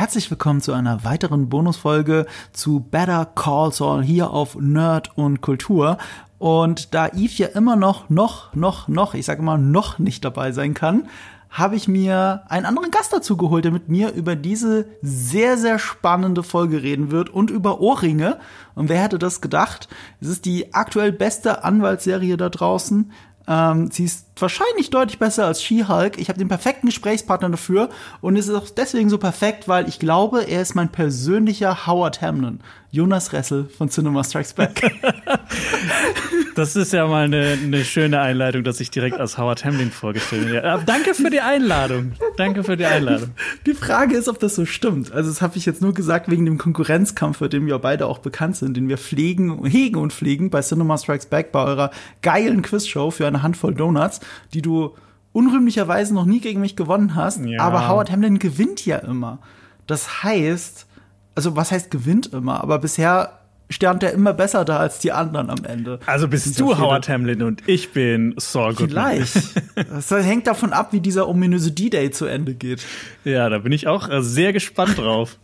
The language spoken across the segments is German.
herzlich willkommen zu einer weiteren Bonusfolge zu Better Call Saul hier auf Nerd und Kultur. Und da Eve ja immer noch, noch, noch, noch, ich sage immer noch nicht dabei sein kann, habe ich mir einen anderen Gast dazu geholt, der mit mir über diese sehr, sehr spannende Folge reden wird und über Ohrringe. Und wer hätte das gedacht? Es ist die aktuell beste Anwaltsserie da draußen. Ähm, sie ist wahrscheinlich deutlich besser als She-Hulk. Ich habe den perfekten Gesprächspartner dafür und es ist auch deswegen so perfekt, weil ich glaube, er ist mein persönlicher Howard Hamlin. Jonas Ressel von Cinema Strikes Back. Das ist ja mal eine, eine schöne Einleitung, dass ich direkt als Howard Hamlin vorgestellt werde. Danke für die Einladung. Danke für die Einladung. Die Frage ist, ob das so stimmt. Also, das habe ich jetzt nur gesagt wegen dem Konkurrenzkampf, für den wir beide auch bekannt sind, den wir pflegen, hegen und pflegen bei Cinema Strikes Back, bei eurer geilen Quizshow für eine Handvoll Donuts, die du unrühmlicherweise noch nie gegen mich gewonnen hast. Ja. Aber Howard Hamlin gewinnt ja immer. Das heißt, also was heißt gewinnt immer? Aber bisher stand er immer besser da als die anderen am Ende. Also bist du. Howard Hamlin und ich bin Saul Goodman. Vielleicht. Das hängt davon ab, wie dieser ominöse D-Day zu Ende geht. Ja, da bin ich auch äh, sehr gespannt drauf.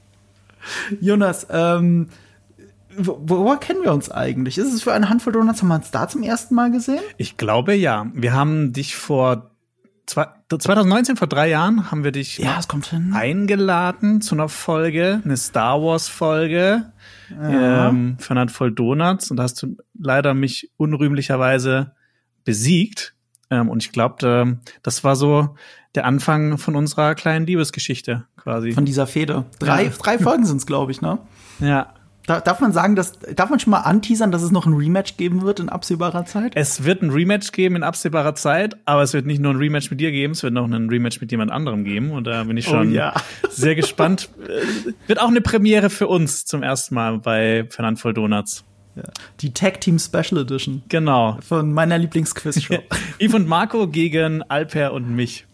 Jonas, ähm, wo, woher kennen wir uns eigentlich? Ist es für eine Handvoll Donuts? Haben wir uns da zum ersten Mal gesehen? Ich glaube ja. Wir haben dich vor zwei, 2019, vor drei Jahren, haben wir dich Ja, es kommt hin. eingeladen zu einer Folge, eine Star Wars Folge ähm, für eine Handvoll Donuts und da hast du leider mich unrühmlicherweise besiegt. Ähm, und ich glaube, das war so der Anfang von unserer kleinen Liebesgeschichte quasi. Von dieser Fehde. Drei, Ja. drei Folgen sind's, glaube ich, ne? ja. Da, darf man sagen, dass, darf man schon mal anteasern, dass es noch ein Rematch geben wird in absehbarer Zeit? Es wird ein Rematch geben in absehbarer Zeit, aber es wird nicht nur ein Rematch mit dir geben, es wird noch ein Rematch mit jemand anderem geben. Und da bin ich schon Oh ja. sehr gespannt. Äh, Wird auch eine Premiere für uns zum ersten Mal bei Fernand voll Donuts. Ja. Die Tag Team Special Edition Genau. von meiner Lieblingsquiz-Show. Yves und Marco gegen Alper und mich.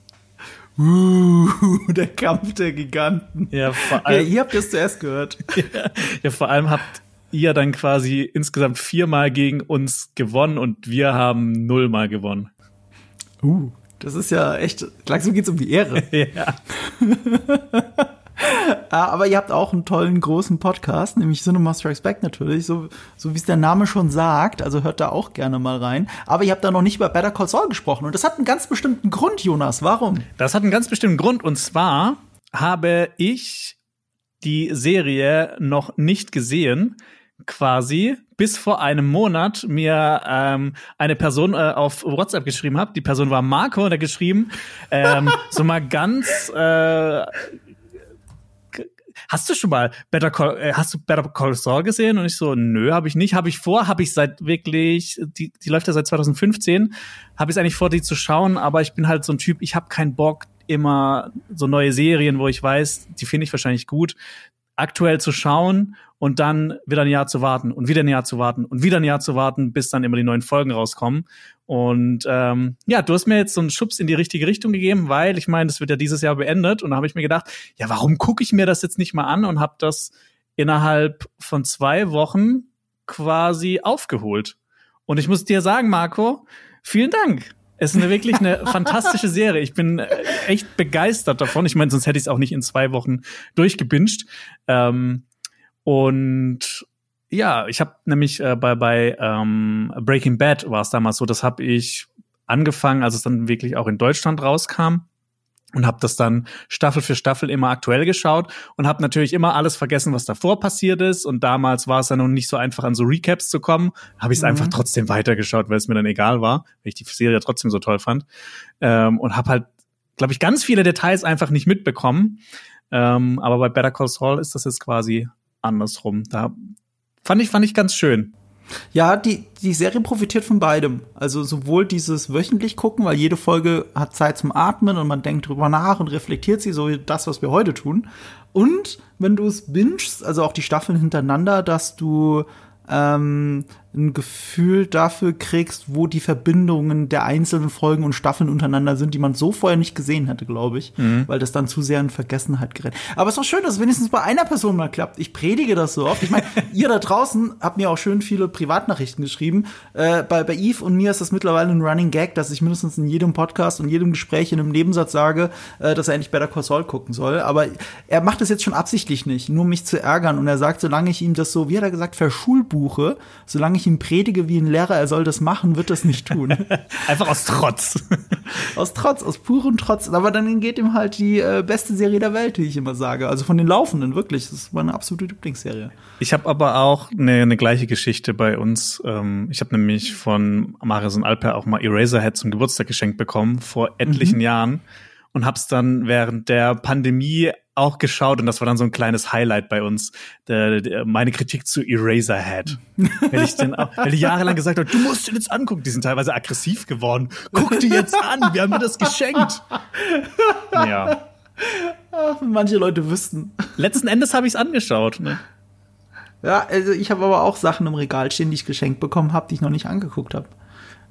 Uh, der Kampf der Giganten. Ja, vor Ja, allem, ihr habt es zuerst gehört. ja, vor allem habt ihr dann quasi insgesamt viermal gegen uns gewonnen und wir haben nullmal gewonnen. Uh, das ist ja echt, langsam geht's um die Ehre. Ja. Ah, aber ihr habt auch einen tollen großen Podcast, nämlich Cinema Strikes Back natürlich, so, so wie es der Name schon sagt. Also hört da auch gerne mal rein. Aber ihr habt da noch nicht über Better Call Saul gesprochen und das hat einen ganz bestimmten Grund, Jonas. Warum? Das hat einen ganz bestimmten Grund und zwar habe ich die Serie noch nicht gesehen, quasi bis vor einem Monat mir ähm, eine Person äh, auf WhatsApp geschrieben hat. Die Person war Marco und er geschrieben, ähm, so mal ganz äh, Hast du schon mal Better Call, äh, hast du Better Call Saul gesehen? Und ich so, nö, habe ich nicht. Habe ich vor, habe ich seit wirklich, die, die läuft ja seit 2015, habe ich eigentlich vor, die zu schauen, aber ich bin halt so ein Typ, ich habe keinen Bock, immer so neue Serien, wo ich weiß, die finde ich wahrscheinlich gut, aktuell zu schauen und dann wieder ein Jahr zu warten und wieder ein Jahr zu warten und wieder ein Jahr zu warten, bis dann immer die neuen Folgen rauskommen. Und ähm, ja, du hast mir jetzt so einen Schubs in die richtige Richtung gegeben, weil ich meine, das wird ja dieses Jahr beendet. Und da habe ich mir gedacht, ja, warum gucke ich mir das jetzt nicht mal an und habe das innerhalb von zwei Wochen quasi aufgeholt. Und ich muss dir sagen, Marco, vielen Dank. Es ist eine, wirklich eine fantastische Serie. Ich bin äh, echt begeistert davon. Ich meine, sonst hätte ich es auch nicht in zwei Wochen durchgebinscht. Ähm, und ja, ich habe nämlich äh, bei, bei ähm, Breaking Bad war es damals so, das habe ich angefangen, als es dann wirklich auch in Deutschland rauskam und habe das dann Staffel für Staffel immer aktuell geschaut und habe natürlich immer alles vergessen, was davor passiert ist. Und damals war es ja noch nicht so einfach, an so Recaps zu kommen. Habe ich es Mhm. einfach trotzdem weitergeschaut, weil es mir dann egal war, weil ich die Serie trotzdem so toll fand. Ähm, und habe halt, glaube ich, ganz viele Details einfach nicht mitbekommen. Ähm, aber bei Better Call Saul ist das jetzt quasi andersrum. Da fand ich, fand ich ganz schön. Ja, die, die Serie profitiert von beidem. Also sowohl dieses wöchentlich gucken, weil jede Folge hat Zeit zum Atmen und man denkt drüber nach und reflektiert sie, so wie das, was wir heute tun. Und wenn du es bingest, also auch die Staffeln hintereinander, dass du ähm, ein Gefühl dafür kriegst, wo die Verbindungen der einzelnen Folgen und Staffeln untereinander sind, die man so vorher nicht gesehen hätte, glaube ich, mhm. weil das dann zu sehr in Vergessenheit gerät. Aber es ist doch schön, dass es wenigstens bei einer Person mal klappt. Ich predige das so oft. Ich meine, ihr da draußen habt mir auch schön viele Privatnachrichten geschrieben. Äh, bei, bei Eve und mir ist das mittlerweile ein Running Gag, dass ich mindestens in jedem Podcast und jedem Gespräch in einem Nebensatz sage, äh, dass er endlich Better Call Saul gucken soll. Aber er macht das jetzt schon absichtlich nicht, nur mich zu ärgern. Und er sagt, solange ich ihm das so, wie hat er gesagt, verschulbuche, solange ich ihm predige wie ein Lehrer, er soll das machen, wird das nicht tun. Einfach aus Trotz. aus Trotz, aus purem Trotz. Aber dann geht ihm halt die äh, beste Serie der Welt, wie ich immer sage. Also von den Laufenden, wirklich. Das ist meine absolute Lieblingsserie. Ich habe aber auch eine, eine gleiche Geschichte bei uns. Ähm, ich habe nämlich von Marius und Alper auch mal Eraserhead zum Geburtstag geschenkt bekommen, vor etlichen mhm. Jahren. Und hab's dann während der Pandemie auch geschaut und das war dann so ein kleines Highlight bei uns. Der, der, meine Kritik zu Eraserhead. weil ich den auch, weil ich jahrelang gesagt habe, du musst den jetzt angucken. Die sind teilweise aggressiv geworden. Guck dir jetzt an, wir haben mir das geschenkt. Ja. Manche Leute wüssten. Letzten Endes habe ich es angeschaut. Ne? Ja, also ich habe aber auch Sachen im Regal stehen, die ich geschenkt bekommen habe, die ich noch nicht angeguckt habe.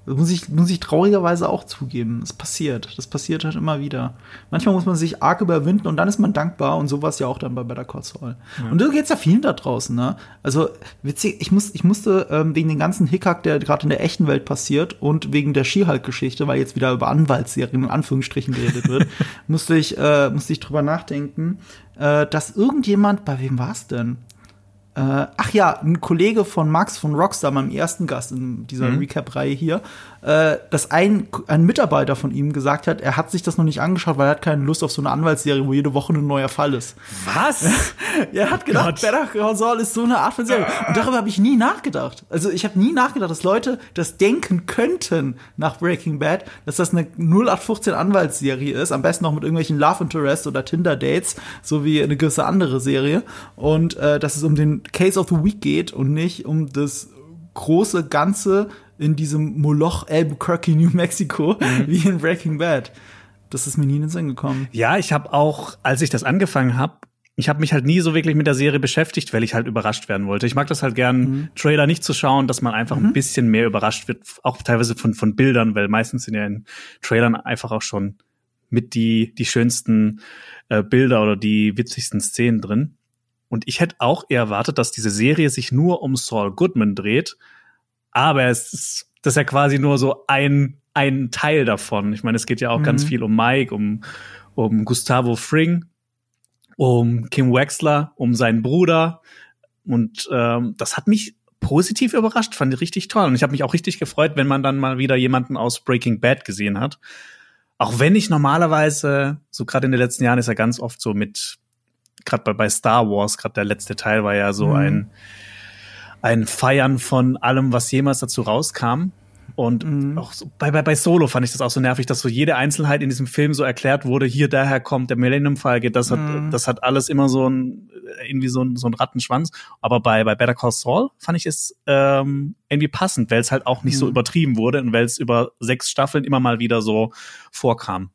Das muss ich, muss ich traurigerweise auch zugeben. Das passiert. Das passiert halt immer wieder. Manchmal muss man sich arg überwinden und dann ist man dankbar und sowas ja auch dann bei Better Call Saul. Ja. Und so geht's ja vielen da draußen, ne? Also, witzig, ich muss, ich musste ähm, wegen den ganzen Hickhack, der gerade in der echten Welt passiert und wegen der Skihulk-Geschichte, weil jetzt wieder über Anwaltsserien in Anführungsstrichen geredet wird, musste ich, äh, musste ich drüber nachdenken, äh, dass irgendjemand, bei wem war's denn? Äh, ach ja, ein Kollege von Max von Rockstar, meinem ersten Gast in dieser mhm. Recap-Reihe hier, äh, dass ein, ein Mitarbeiter von ihm gesagt hat, er hat sich das noch nicht angeschaut, weil er hat keine Lust auf so eine Anwaltsserie, wo jede Woche ein neuer Fall ist. Was? er hat gedacht, Gott. Better Call Saul ist so eine Art von Serie. Und darüber habe ich nie nachgedacht. Also ich habe nie nachgedacht, dass Leute das denken könnten nach Breaking Bad, dass das eine 0815 Anwaltsserie ist, am besten noch mit irgendwelchen Love Interest oder Tinder Dates, so wie eine gewisse andere Serie. Und äh, dass es um den Case of the Week geht und nicht um das große Ganze in diesem Moloch Albuquerque, New Mexico, mhm. wie in Breaking Bad. Das ist mir nie in den Sinn gekommen. Ja, ich habe auch, als ich das angefangen habe, ich habe mich halt nie so wirklich mit der Serie beschäftigt, weil ich halt überrascht werden wollte. Ich mag das halt gern, mhm. Trailer nicht zu schauen, dass man einfach mhm. ein bisschen mehr überrascht wird, auch teilweise von, von Bildern, weil meistens sind ja in Trailern einfach auch schon mit die, die schönsten äh, Bilder oder die witzigsten Szenen drin. Und ich hätte auch eher erwartet, dass diese Serie sich nur um Saul Goodman dreht, aber es ist, das ist ja quasi nur so ein, ein Teil davon. Ich meine, es geht ja auch mhm. ganz viel um Mike, um, um Gustavo Fring, um Kim Wexler, um seinen Bruder. Und ähm, das hat mich positiv überrascht, fand ich richtig toll. Und ich habe mich auch richtig gefreut, wenn man dann mal wieder jemanden aus Breaking Bad gesehen hat. Auch wenn ich normalerweise, so gerade in den letzten Jahren ist ja ganz oft so mit, gerade bei, bei Star Wars, gerade der letzte Teil war ja so mhm. ein ein Feiern von allem, was jemals dazu rauskam. Und mhm. auch so, bei, bei, bei Solo fand ich das auch so nervig, dass so jede Einzelheit in diesem Film so erklärt wurde, hier daher kommt der Millennium Falke, das hat, mhm. das hat alles immer so ein, irgendwie so ein, so ein Rattenschwanz. Aber bei, bei Better Call Saul fand ich es ähm, irgendwie passend, weil es halt auch nicht mhm. so übertrieben wurde und weil es über sechs Staffeln immer mal wieder so vorkam.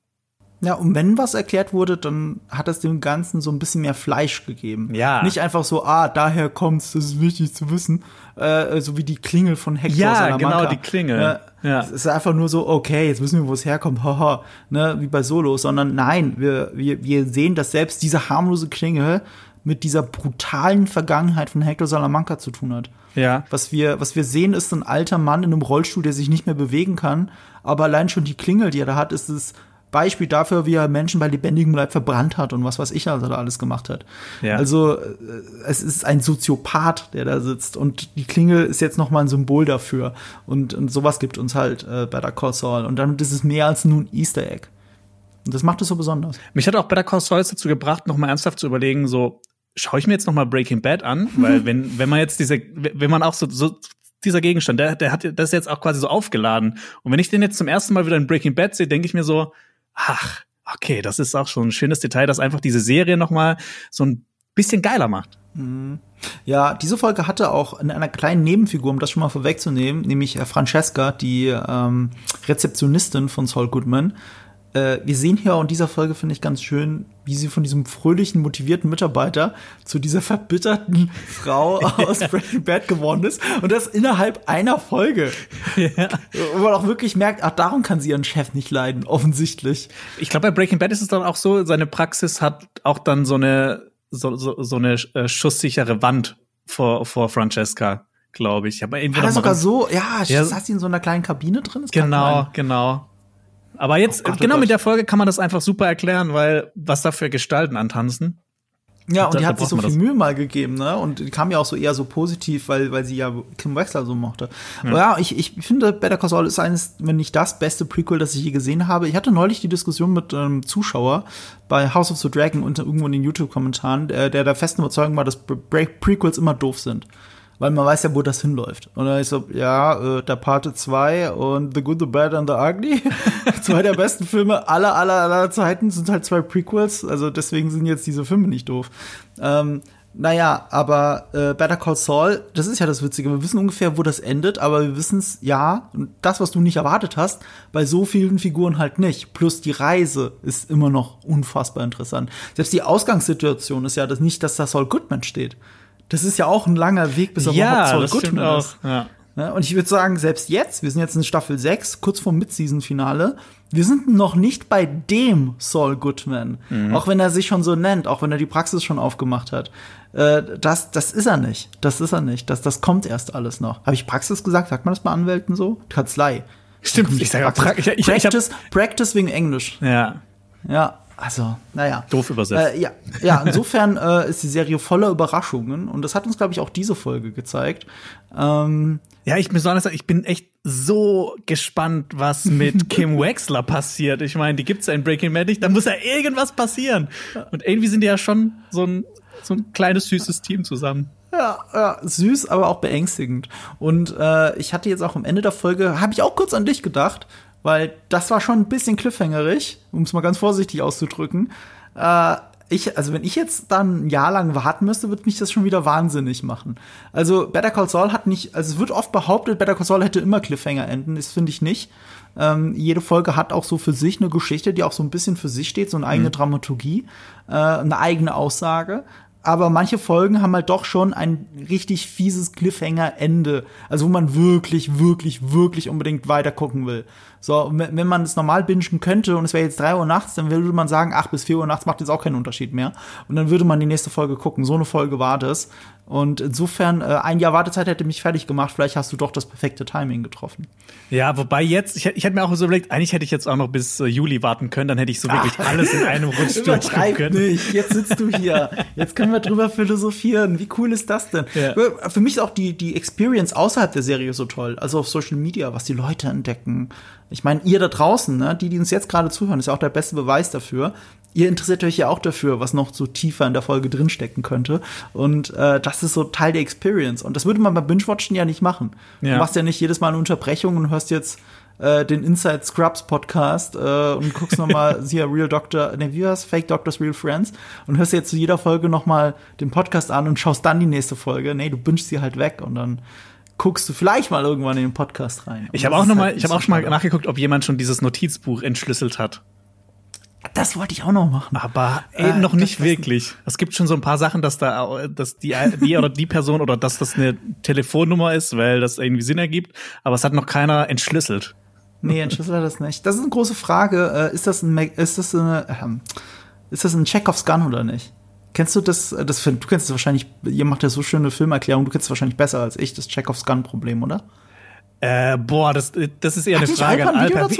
Ja, und wenn was erklärt wurde, dann hat es dem Ganzen so ein bisschen mehr Fleisch gegeben. Ja. Nicht einfach so, ah, daher kommt's, das ist wichtig zu wissen. Äh, so wie die Klingel von Hector Ja, Salamanca. genau, die Klingel. Äh, ja. Es ist einfach nur so, okay, jetzt wissen wir, wo es herkommt, haha, ne, wie bei Solo, sondern nein, wir, wir, wir sehen, dass selbst diese harmlose Klingel mit dieser brutalen Vergangenheit von Hector Salamanca zu tun hat. Ja. Was wir, was wir sehen, ist ein alter Mann in einem Rollstuhl, der sich nicht mehr bewegen kann. Aber allein schon die Klingel, die er da hat, ist es Beispiel dafür, wie er Menschen bei lebendigem Leib verbrannt hat und was weiß ich, also da alles gemacht hat. Ja. Also äh, es ist ein Soziopath, der da sitzt und die Klingel ist jetzt noch mal ein Symbol dafür und, und sowas gibt uns halt äh, Better Call Saul und damit ist es mehr als nur ein Easter Egg. Und das macht es so besonders. Mich hat auch Better Call Saul dazu gebracht, noch mal ernsthaft zu überlegen, so schaue ich mir jetzt noch mal Breaking Bad an, weil wenn wenn man jetzt diese wenn man auch so, so dieser Gegenstand, der, der hat das jetzt auch quasi so aufgeladen. Und wenn ich den jetzt zum ersten Mal wieder in Breaking Bad sehe, denke ich mir so, ach, okay, das ist auch schon ein schönes Detail, das einfach diese Serie noch mal so ein bisschen geiler macht. Mhm. Ja, diese Folge hatte auch in einer kleinen Nebenfigur, um das schon mal vorwegzunehmen, nämlich Francesca, die ähm, Rezeptionistin von Saul Goodman, äh, wir sehen hier in dieser Folge, finde ich ganz schön, wie sie von diesem fröhlichen, motivierten Mitarbeiter zu dieser verbitterten Frau aus Breaking Bad geworden ist. Und das innerhalb einer Folge. Ja. Wo man auch wirklich merkt, ach, darum kann sie ihren Chef nicht leiden, offensichtlich. Ich glaube, bei Breaking Bad ist es dann auch so, seine Praxis hat auch dann so eine, so, so, so eine äh, schusssichere Wand vor, vor Francesca glaube ich. Aber irgendwie Hat er sogar so, ja, ja, saß sie in so einer kleinen Kabine drin? Das genau, genau. Aber jetzt, oh Gott, oh genau oh mit der Folge kann man das einfach super erklären, weil was da für Gestalten antanzen. Ja, und da, die hat sich so viel Mühe mal gegeben, ne? Und die kam ja auch so eher so positiv, weil, weil sie ja Kim Wexler so mochte. Ja, Aber ja ich, ich finde, Better Call Saul ist eines, wenn nicht das beste Prequel, das ich je gesehen habe. Ich hatte neulich die Diskussion mit einem ähm, Zuschauer bei House of the Dragon unter irgendwo in den YouTube-Kommentaren, der, der der festen Überzeugung war, dass Prequels immer doof sind weil man weiß ja, wo das hinläuft. Und dann ist so, ja, äh, der Parte 2 und The Good, The Bad and The Ugly, zwei der besten Filme aller, aller, aller Zeiten sind halt zwei Prequels, also deswegen sind jetzt diese Filme nicht doof. Ähm, naja, aber äh, Better Call Saul, das ist ja das Witzige. Wir wissen ungefähr, wo das endet, aber wir wissen es, ja, das, was du nicht erwartet hast, bei so vielen Figuren halt nicht. Plus die Reise ist immer noch unfassbar interessant. Selbst die Ausgangssituation ist ja das nicht, dass da Saul Goodman steht. Das ist ja auch ein langer Weg, bis er ja, überhaupt Saul Goodman ist. Ja. Ja, und ich würde sagen, selbst jetzt, wir sind jetzt in Staffel 6, kurz vorm Mid-Season-Finale, wir sind noch nicht bei dem Saul Goodman. Mhm. Auch wenn er sich schon so nennt, auch wenn er die Praxis schon aufgemacht hat. Äh, das, das ist er nicht. Das ist er nicht. Das, das kommt erst alles noch. Habe ich Praxis gesagt? Sagt man das bei Anwälten so? Kanzlei. Stimmt, ich sage auch pra ich, ich, Practice, ich Practice wegen Englisch. Ja. Ja, also, naja. Doof übersetzt. Äh, ja, ja, insofern äh, ist die Serie voller Überraschungen und das hat uns, glaube ich, auch diese Folge gezeigt. Ähm, ja, ich muss sagen, ich bin echt so gespannt, was mit Kim Wexler passiert. Ich meine, die gibt's ja in Breaking Bad nicht, da muss ja irgendwas passieren. Und irgendwie sind die ja schon so ein, so ein kleines, süßes Team zusammen. Ja, ja, süß, aber auch beängstigend. Und äh, ich hatte jetzt auch am Ende der Folge, habe ich auch kurz an dich gedacht, weil das war schon ein bisschen cliffhangerig, um es mal ganz vorsichtig auszudrücken. Äh, ich, also wenn ich jetzt dann ein Jahr lang warten müsste, würde mich das schon wieder wahnsinnig machen. Also Better Call Saul hat nicht, also es wird oft behauptet, Better Call Saul hätte immer Cliffhanger-Enden. Das finde ich nicht. Ähm, jede Folge hat auch so für sich eine Geschichte, die auch so ein bisschen für sich steht, so eine eigene mhm. Dramaturgie, äh, eine eigene Aussage aber manche Folgen haben halt doch schon ein richtig fieses Cliffhanger-Ende. Also wo man wirklich, wirklich, wirklich unbedingt weiter gucken will. So, wenn man es normal bingen könnte und es wäre jetzt drei Uhr nachts, dann würde man sagen, ach, bis vier Uhr nachts macht jetzt auch keinen Unterschied mehr. Und dann würde man die nächste Folge gucken. So eine Folge war das. Und insofern, äh, ein Jahr Wartezeit hätte mich fertig gemacht. Vielleicht hast du doch das perfekte Timing getroffen. Ja, wobei jetzt, ich, ich hätte mir auch so überlegt, eigentlich hätte ich jetzt auch noch bis äh, Juli warten können, dann hätte ich so wirklich Ach, alles in einem Rutsch durchgucken können. Nicht. Jetzt sitzt du hier. Jetzt können wir drüber philosophieren. Wie cool ist das denn? Ja. Für mich ist auch die, die Experience außerhalb der Serie so toll. Also auf Social Media, was die Leute entdecken. Ich meine, ihr da draußen, ne, die, die uns jetzt gerade zuhören, ist ja auch der beste Beweis dafür ihr interessiert euch ja auch dafür, was noch so tiefer in der Folge drinstecken könnte. Und äh, das ist so Teil der Experience. Und das würde man beim Binge-Watchen ja nicht machen. Ja. Du machst ja nicht jedes Mal eine Unterbrechung und hörst jetzt äh, den Inside Scrubs Podcast äh, und guckst noch mal hier Real Doctor, ne, wie war's? Fake Doctors Real Friends und hörst jetzt zu jeder Folge noch mal den Podcast an und schaust dann die nächste Folge. Nee, du bingst sie halt weg und dann guckst du vielleicht mal irgendwann in den Podcast rein. Und ich habe auch noch mal, halt ich habe auch schon mal nachgeguckt, ob jemand schon dieses Notizbuch entschlüsselt hat. Das wollte ich auch noch machen. Aber äh, noch nicht wirklich. Es gibt schon so ein paar Sachen, dass da, dass die, die oder die Person oder dass das eine Telefonnummer ist, weil das irgendwie Sinn ergibt. Aber es hat noch keiner entschlüsselt. Nee, entschlüsselt das nicht. Das ist eine große Frage. Äh, ist das ein, ist das eine, ähm, ist das ein Chekhovs Gun oder nicht? Kennst du das, das, du kennst es wahrscheinlich, ihr macht ja so schöne Filmerklärungen, du kennst es wahrscheinlich besser als ich, das Chekhovs Gun Problem, oder? Äh, boah, das, das ist eher Hat eine Frage an Alper.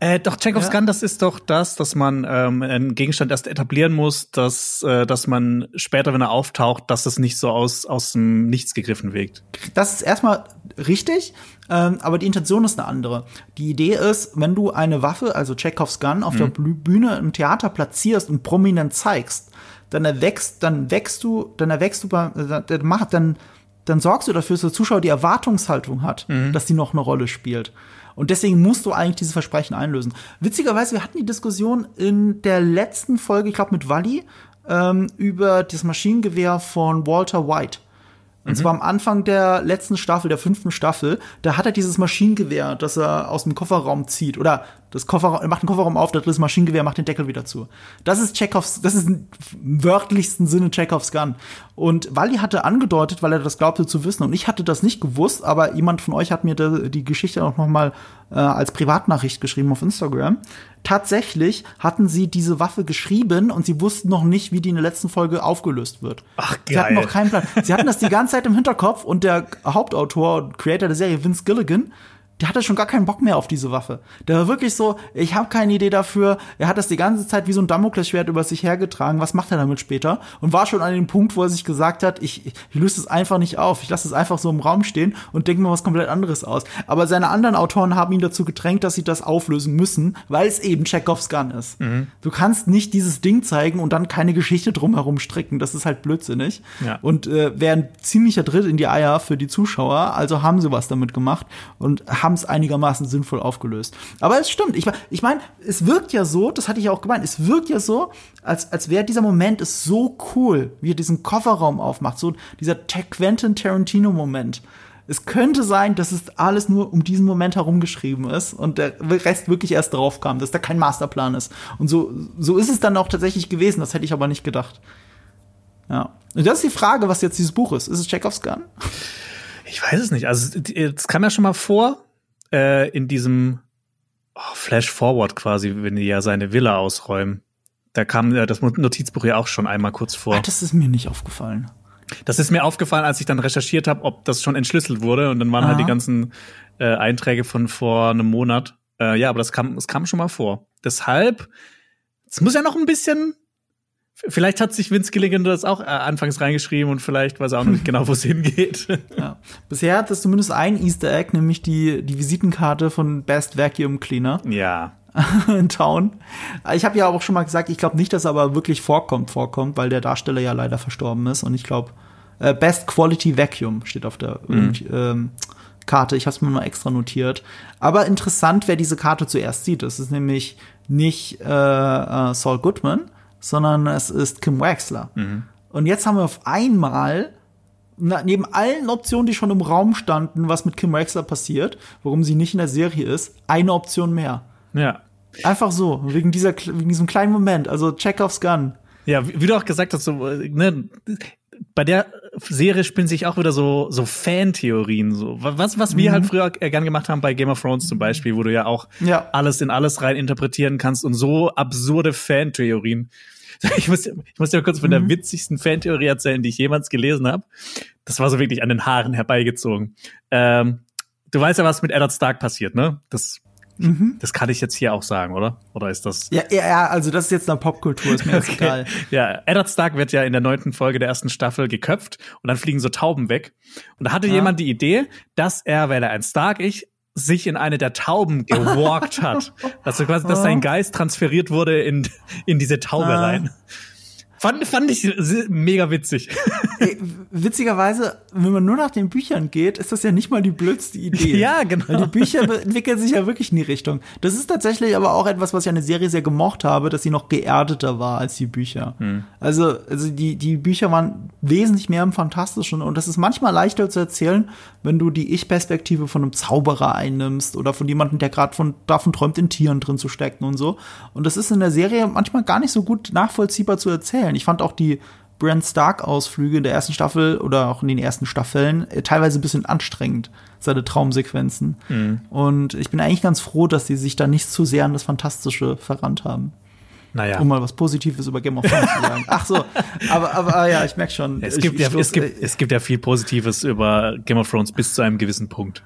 Äh, doch, Chekhovs ja. Gun, das ist doch das, dass man ähm, einen Gegenstand erst etablieren muss, dass, äh, dass man später, wenn er auftaucht, dass das nicht so aus, aus dem Nichts gegriffen wirkt. Das ist erstmal richtig, ähm, aber die Intention ist eine andere. Die Idee ist, wenn du eine Waffe, also Chekhovs Gun, auf mhm. der Bühne im Theater platzierst und prominent zeigst, dann erwächst, dann wächst du, dann erwächst du, äh, dann, dann, dann sorgst du dafür, dass der Zuschauer die Erwartungshaltung hat, mhm. dass die noch eine Rolle spielt. Und deswegen musst du eigentlich dieses Versprechen einlösen. Witzigerweise, wir hatten die Diskussion in der letzten Folge, ich glaube mit Wally, ähm, über das Maschinengewehr von Walter White. Und mhm. zwar am Anfang der letzten Staffel, der fünften Staffel, da hat er dieses Maschinengewehr, das er aus dem Kofferraum zieht. Oder das Kofferraum, er macht den Kofferraum auf, das Maschinengewehr macht den Deckel wieder zu. Das ist Chekhovs, das ist im wörtlichsten Sinne Chekhovs Gun. Und Wally hatte angedeutet, weil er das glaubte zu wissen, und ich hatte das nicht gewusst, aber jemand von euch hat mir die Geschichte auch noch mal äh, als Privatnachricht geschrieben auf Instagram. Tatsächlich hatten sie diese Waffe geschrieben und sie wussten noch nicht, wie die in der letzten Folge aufgelöst wird. Ach, geil. Sie hatten noch keinen Plan. Sie hatten das die ganze Zeit im Hinterkopf und der Hauptautor und Creator der Serie, Vince Gilligan, der hatte schon gar keinen Bock mehr auf diese Waffe. Der war wirklich so, ich habe keine Idee dafür. Er hat das die ganze Zeit wie so ein Damoklesschwert über sich hergetragen. Was macht er damit später? Und war schon an dem Punkt, wo er sich gesagt hat, ich, ich löse es einfach nicht auf. Ich lasse es einfach so im Raum stehen und denke mir was komplett anderes aus. Aber seine anderen Autoren haben ihn dazu gedrängt, dass sie das auflösen müssen, weil es eben Chekhovs Gun ist. Mhm. Du kannst nicht dieses Ding zeigen und dann keine Geschichte drumherum stricken. Das ist halt blödsinnig. Ja. Und äh, wäre ein ziemlicher Tritt in die Eier für die Zuschauer. Also haben sie was damit gemacht und haben es einigermaßen sinnvoll aufgelöst. Aber es stimmt. Ich, ich meine, es wirkt ja so, das hatte ich ja auch gemeint, es wirkt ja so, als, als wäre dieser Moment ist so cool, wie er diesen Kofferraum aufmacht. So dieser Quentin Tarantino-Moment. Es könnte sein, dass es alles nur um diesen Moment herumgeschrieben ist und der Rest wirklich erst drauf kam, dass da kein Masterplan ist. Und so, so ist es dann auch tatsächlich gewesen. Das hätte ich aber nicht gedacht. Ja. Und das ist die Frage, was jetzt dieses Buch ist. Ist es Chekhovs Gun? Ich weiß es nicht. Also, es kam ja schon mal vor, äh, in diesem oh, Flash Forward quasi, wenn die ja seine Villa ausräumen. Da kam äh, das Notizbuch ja auch schon einmal kurz vor. Ach, das ist mir nicht aufgefallen. Das ist mir aufgefallen, als ich dann recherchiert habe, ob das schon entschlüsselt wurde. Und dann waren Aha. halt die ganzen äh, Einträge von vor einem Monat. Äh, ja, aber das kam, es kam schon mal vor. Deshalb, es muss ja noch ein bisschen Vielleicht hat sich Vince Gilligan das auch äh, anfangs reingeschrieben und vielleicht weiß er auch noch nicht genau, wo es hingeht. Ja. Bisher hat es zumindest ein Easter Egg, nämlich die, die Visitenkarte von Best Vacuum Cleaner. Ja. in Town. Ich habe ja auch schon mal gesagt, ich glaube nicht, dass er aber wirklich vorkommt, vorkommt, weil der Darsteller ja leider verstorben ist. Und ich glaube, äh, Best Quality Vacuum steht auf der mhm. ähm, Karte. Ich habe es mir mal extra notiert. Aber interessant, wer diese Karte zuerst sieht. Das ist nämlich nicht äh, äh, Saul Goodman, sondern es ist Kim Waxler. Mhm. Und jetzt haben wir auf einmal neben allen Optionen, die schon im Raum standen, was mit Kim Waxler passiert, warum sie nicht in der Serie ist, eine Option mehr. Ja. Einfach so, wegen, dieser, wegen diesem kleinen Moment. Also Chekhovs Gun. Ja, wie, du auch gesagt hast, so, ne, bei der Serie spielen sich auch wieder so, so Fan-Theorien, so. Was, was wir mhm. halt früher gern gemacht haben bei Game of Thrones zum Beispiel, wo du ja auch ja. alles in alles rein interpretieren kannst und so absurde Fan-Theorien. Ich muss, ich muss dir kurz von der mhm. witzigsten Fan-Theorie erzählen, die ich jemals gelesen habe. Das war so wirklich an den Haaren herbeigezogen. Ähm, du weißt ja, was mit Eddard Stark passiert, ne? Das Mhm. Das kann ich jetzt hier auch sagen, oder? Oder ist das? Ja, ja, also das ist jetzt eine Popkultur, ist mir okay. egal. Ja, Eddard Stark wird ja in der neunten Folge der ersten Staffel geköpft und dann fliegen so Tauben weg. Und da hatte ja. jemand die Idee, dass er, weil er ein Stark ich, sich in eine der Tauben gewalkt hat. Also quasi, dass sein Geist transferiert wurde in, in diese Taube ah. rein. Fand, fand ich mega witzig. Ey, witzigerweise, wenn man nur nach den Büchern geht, ist das ja nicht mal die blödste Idee. Ja, genau. Weil die Bücher entwickeln sich ja wirklich in die Richtung. Das ist tatsächlich aber auch etwas, was ich an der Serie sehr gemocht habe, dass sie noch geerdeter war als die Bücher. Hm. Also, also die, die Bücher waren wesentlich mehr im Fantastischen und das ist manchmal leichter zu erzählen, wenn du die Ich-Perspektive von einem Zauberer einnimmst oder von jemandem, der gerade von, davon träumt, in Tieren drin zu stecken und so. Und das ist in der Serie manchmal gar nicht so gut nachvollziehbar zu erzählen. Ich fand auch die Brand Stark-Ausflüge in der ersten Staffel oder auch in den ersten Staffeln äh, teilweise ein bisschen anstrengend, seine Traumsequenzen. Mhm. Und ich bin eigentlich ganz froh, dass sie sich da nicht zu sehr an das Fantastische verrannt haben. Naja. Um mal was Positives über Game of Thrones zu sagen. Ach so, aber, aber ah ja, ich merke schon. Es gibt, ich, ja, es, gibt, es gibt ja viel Positives über Game of Thrones bis zu einem gewissen Punkt.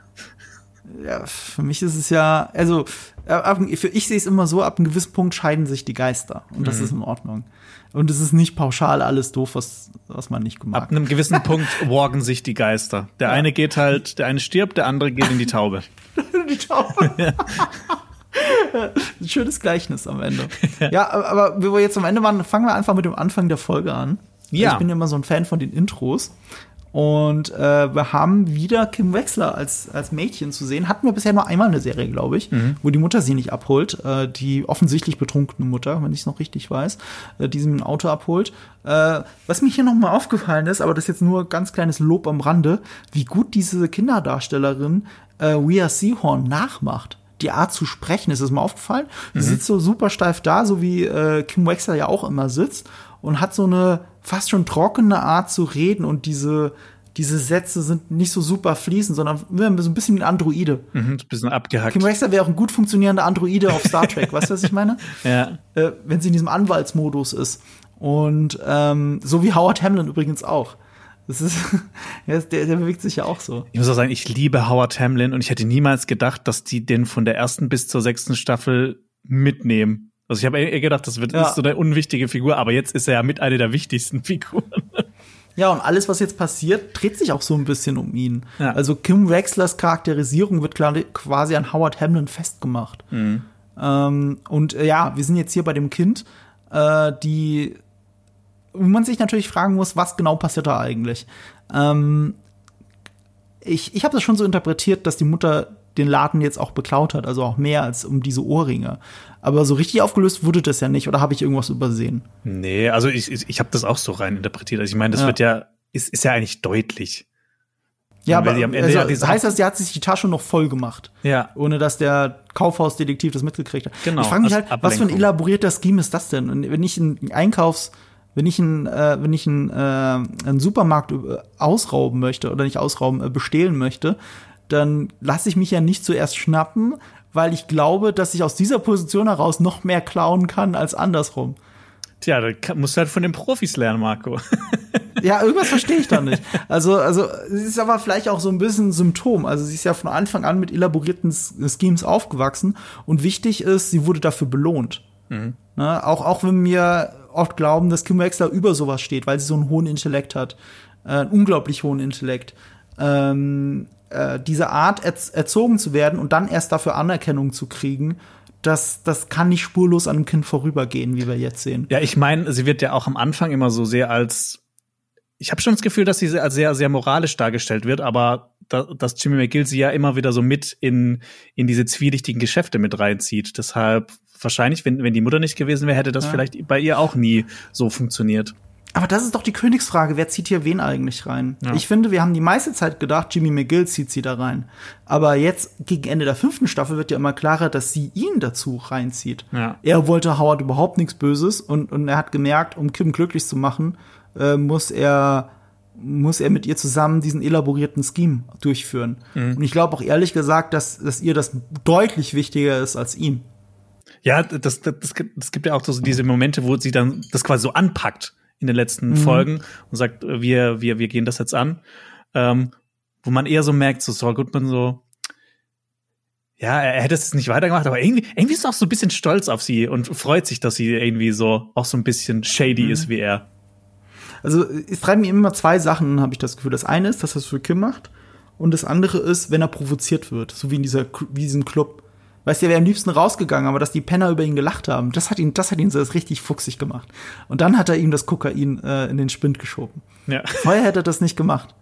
Ja, für mich ist es ja, also, für ich sehe es immer so, ab einem gewissen Punkt scheiden sich die Geister. Und das mhm. ist in Ordnung. Und es ist nicht pauschal alles doof, was, was man nicht gemacht Ab einem gewissen Punkt worgen sich die Geister. Der ja. eine geht halt, der eine stirbt, der andere geht in die Taube. die Taube. ja. Ein schönes Gleichnis am Ende. Ja, aber wie wir jetzt am Ende waren, fangen wir einfach mit dem Anfang der Folge an. Ja. Ich bin ja immer so ein Fan von den Intros. Und äh, wir haben wieder Kim Wexler als, als Mädchen zu sehen. Hatten wir bisher nur einmal eine Serie, glaube ich, mhm. wo die Mutter sie nicht abholt. Äh, die offensichtlich betrunkene Mutter, wenn ich es noch richtig weiß, äh, die sie mit dem Auto abholt. Äh, was mir hier nochmal aufgefallen ist, aber das ist jetzt nur ganz kleines Lob am Rande, wie gut diese Kinderdarstellerin äh, Rhea Seahorn nachmacht die Art zu sprechen. Ist es mal aufgefallen? Die mhm. sitzt so super steif da, so wie äh, Kim Wexler ja auch immer sitzt und hat so eine fast schon trockene Art zu reden und diese diese Sätze sind nicht so super fließend, sondern so ein bisschen wie ein Androide. Mhm, ein bisschen abgehackt. Kim Wexler wäre auch ein gut funktionierender Androide auf Star Trek, weißt du, was ich meine? Ja. Äh, wenn sie in diesem Anwaltsmodus ist. Und ähm, so wie Howard Hamlin übrigens auch. Das ist, der, der bewegt sich ja auch so. Ich muss auch sagen, ich liebe Howard Hamlin und ich hätte niemals gedacht, dass die den von der ersten bis zur sechsten Staffel mitnehmen. Also ich habe eher gedacht, das wird ja. so eine unwichtige Figur, aber jetzt ist er ja mit einer der wichtigsten Figuren. Ja, und alles, was jetzt passiert, dreht sich auch so ein bisschen um ihn. Ja. Also Kim Wexlers Charakterisierung wird quasi an Howard Hamlin festgemacht. Mhm. Ähm, und äh, ja, wir sind jetzt hier bei dem Kind, äh, die wo man sich natürlich fragen muss, was genau passiert da eigentlich. Ähm, ich ich habe das schon so interpretiert, dass die Mutter den Laden jetzt auch beklaut hat, also auch mehr als um diese Ohrringe. Aber so richtig aufgelöst wurde das ja nicht, oder habe ich irgendwas übersehen? Nee, also ich, ich, ich habe das auch so rein interpretiert. Also ich meine, das ja. wird ja, ist, ist ja eigentlich deutlich. Ja, aber also, ja das heißt das, sie hat sich die Tasche noch voll gemacht. Ja. Ohne dass der Kaufhausdetektiv das mitgekriegt hat. Genau. Ich frage mich halt, Ablenkung. was für ein elaborierter Scheme ist das denn? Und wenn ich ein Einkaufs- wenn ich einen, äh, wenn ich einen, äh, einen Supermarkt ausrauben möchte oder nicht ausrauben, äh, bestehlen möchte, dann lasse ich mich ja nicht zuerst schnappen, weil ich glaube, dass ich aus dieser Position heraus noch mehr klauen kann als andersrum. Tja, da musst du halt von den Profis lernen, Marco. ja, irgendwas verstehe ich da nicht. Also, also, es ist aber vielleicht auch so ein bisschen ein Symptom. Also, sie ist ja von Anfang an mit elaborierten Schemes aufgewachsen und wichtig ist, sie wurde dafür belohnt. Mhm. Ne? Auch, auch wenn wir oft glauben, dass Kim Wexler über sowas steht, weil sie so einen hohen Intellekt hat, äh, einen unglaublich hohen Intellekt. Ähm, äh, diese Art erz erzogen zu werden und dann erst dafür Anerkennung zu kriegen, das, das kann nicht spurlos an einem Kind vorübergehen, wie wir jetzt sehen. Ja, ich meine, sie wird ja auch am Anfang immer so sehr als ich habe schon das Gefühl, dass sie als sehr, sehr moralisch dargestellt wird, aber da, dass Jimmy McGill sie ja immer wieder so mit in, in diese zwielichtigen Geschäfte mit reinzieht. Deshalb wahrscheinlich, wenn, wenn die Mutter nicht gewesen wäre, hätte das ja. vielleicht bei ihr auch nie so funktioniert. Aber das ist doch die Königsfrage, wer zieht hier wen eigentlich rein? Ja. Ich finde, wir haben die meiste Zeit gedacht, Jimmy McGill zieht sie da rein. Aber jetzt, gegen Ende der fünften Staffel, wird ja immer klarer, dass sie ihn dazu reinzieht. Ja. Er wollte Howard überhaupt nichts Böses und, und er hat gemerkt, um Kim glücklich zu machen, äh, muss er muss er mit ihr zusammen diesen elaborierten Scheme durchführen. Mhm. Und ich glaube auch ehrlich gesagt, dass, dass ihr das deutlich wichtiger ist als ihm. Ja, das, das, das, das gibt ja auch so diese Momente, wo sie dann das quasi so anpackt in den letzten mhm. Folgen und sagt, äh, wir, wir, wir gehen das jetzt an. Ähm, wo man eher so merkt, so Saul Goodman so, ja, er hätte es nicht weitergemacht, aber irgendwie, irgendwie ist er auch so ein bisschen stolz auf sie und freut sich, dass sie irgendwie so auch so ein bisschen shady mhm. ist wie er. Also es treiben ihm immer zwei Sachen, habe ich das Gefühl. Das eine ist, dass er es für Kim macht und das andere ist, wenn er provoziert wird, so wie in dieser wie diesem Club. Weißt du, er wäre am liebsten rausgegangen, aber dass die Penner über ihn gelacht haben, das hat ihn, das hat ihn so richtig fuchsig gemacht. Und dann hat er ihm das Kokain äh, in den Spind geschoben. Ja. Vorher hätte er das nicht gemacht.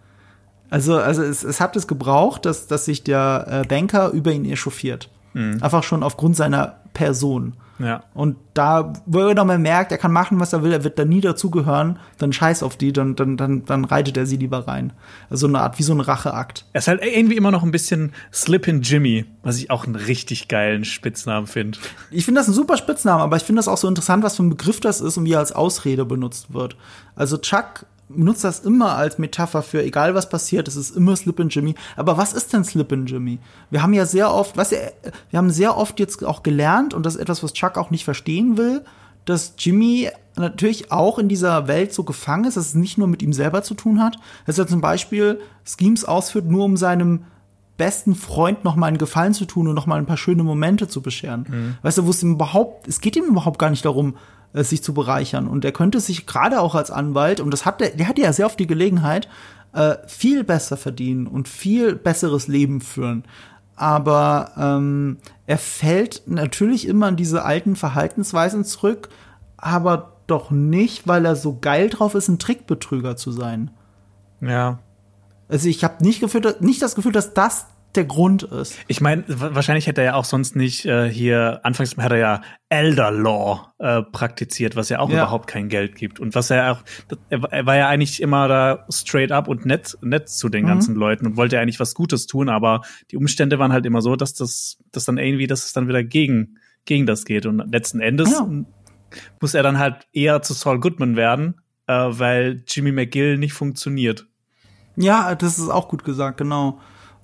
Also, also es, es hat es gebraucht, dass, dass sich der äh, Banker über ihn echauffiert. Mhm. Einfach schon aufgrund seiner Person. Ja. Und da, wo er nochmal merkt, er kann machen, was er will, er wird da nie dazugehören, dann scheiß auf die, dann, dann, dann, dann reitet er sie lieber rein. Also eine Art, wie so ein Racheakt. Er ist halt irgendwie immer noch ein bisschen Slippin' Jimmy, was ich auch einen richtig geilen Spitznamen finde. Ich finde das ein super Spitzname, aber ich finde das auch so interessant, was für ein Begriff das ist und wie er als Ausrede benutzt wird. Also Chuck benutzt das immer als Metapher für egal was passiert, es ist immer Slip in Jimmy. Aber was ist denn Slip in Jimmy? Wir haben ja sehr oft, was wir haben sehr oft jetzt auch gelernt und das ist etwas, was Chuck auch nicht verstehen will, dass Jimmy natürlich auch in dieser Welt so gefangen ist, dass es nicht nur mit ihm selber zu tun hat, dass er zum Beispiel Schemes ausführt, nur um seinem besten Freund noch mal einen Gefallen zu tun und noch mal ein paar schöne Momente zu bescheren. Mhm. Weißt du, wo es ihm überhaupt, es geht ihm überhaupt gar nicht darum, sich zu bereichern. Und er könnte sich gerade auch als Anwalt, und das hat der, der hatte ja sehr oft die Gelegenheit, äh, viel besser verdienen und viel besseres Leben führen. Aber ähm, er fällt natürlich immer an diese alten Verhaltensweisen zurück, aber doch nicht, weil er so geil drauf ist, ein Trickbetrüger zu sein. Ja. Also ich habe nicht, nicht das Gefühl, dass das der Grund ist. Ich meine, wahrscheinlich hätte er ja auch sonst nicht äh, hier, anfangs hat er ja Elder Law äh, praktiziert, was ja auch ja. überhaupt kein Geld gibt. Und was er auch, er war ja eigentlich immer da straight up und nett, nett zu den mhm. ganzen Leuten und wollte eigentlich was Gutes tun, aber die Umstände waren halt immer so, dass das, dass dann irgendwie, dass es dann wieder gegen, gegen das geht. Und letzten Endes ja. muss er dann halt eher zu Saul Goodman werden, äh, weil Jimmy McGill nicht funktioniert. Ja, das ist auch gut gesagt, genau.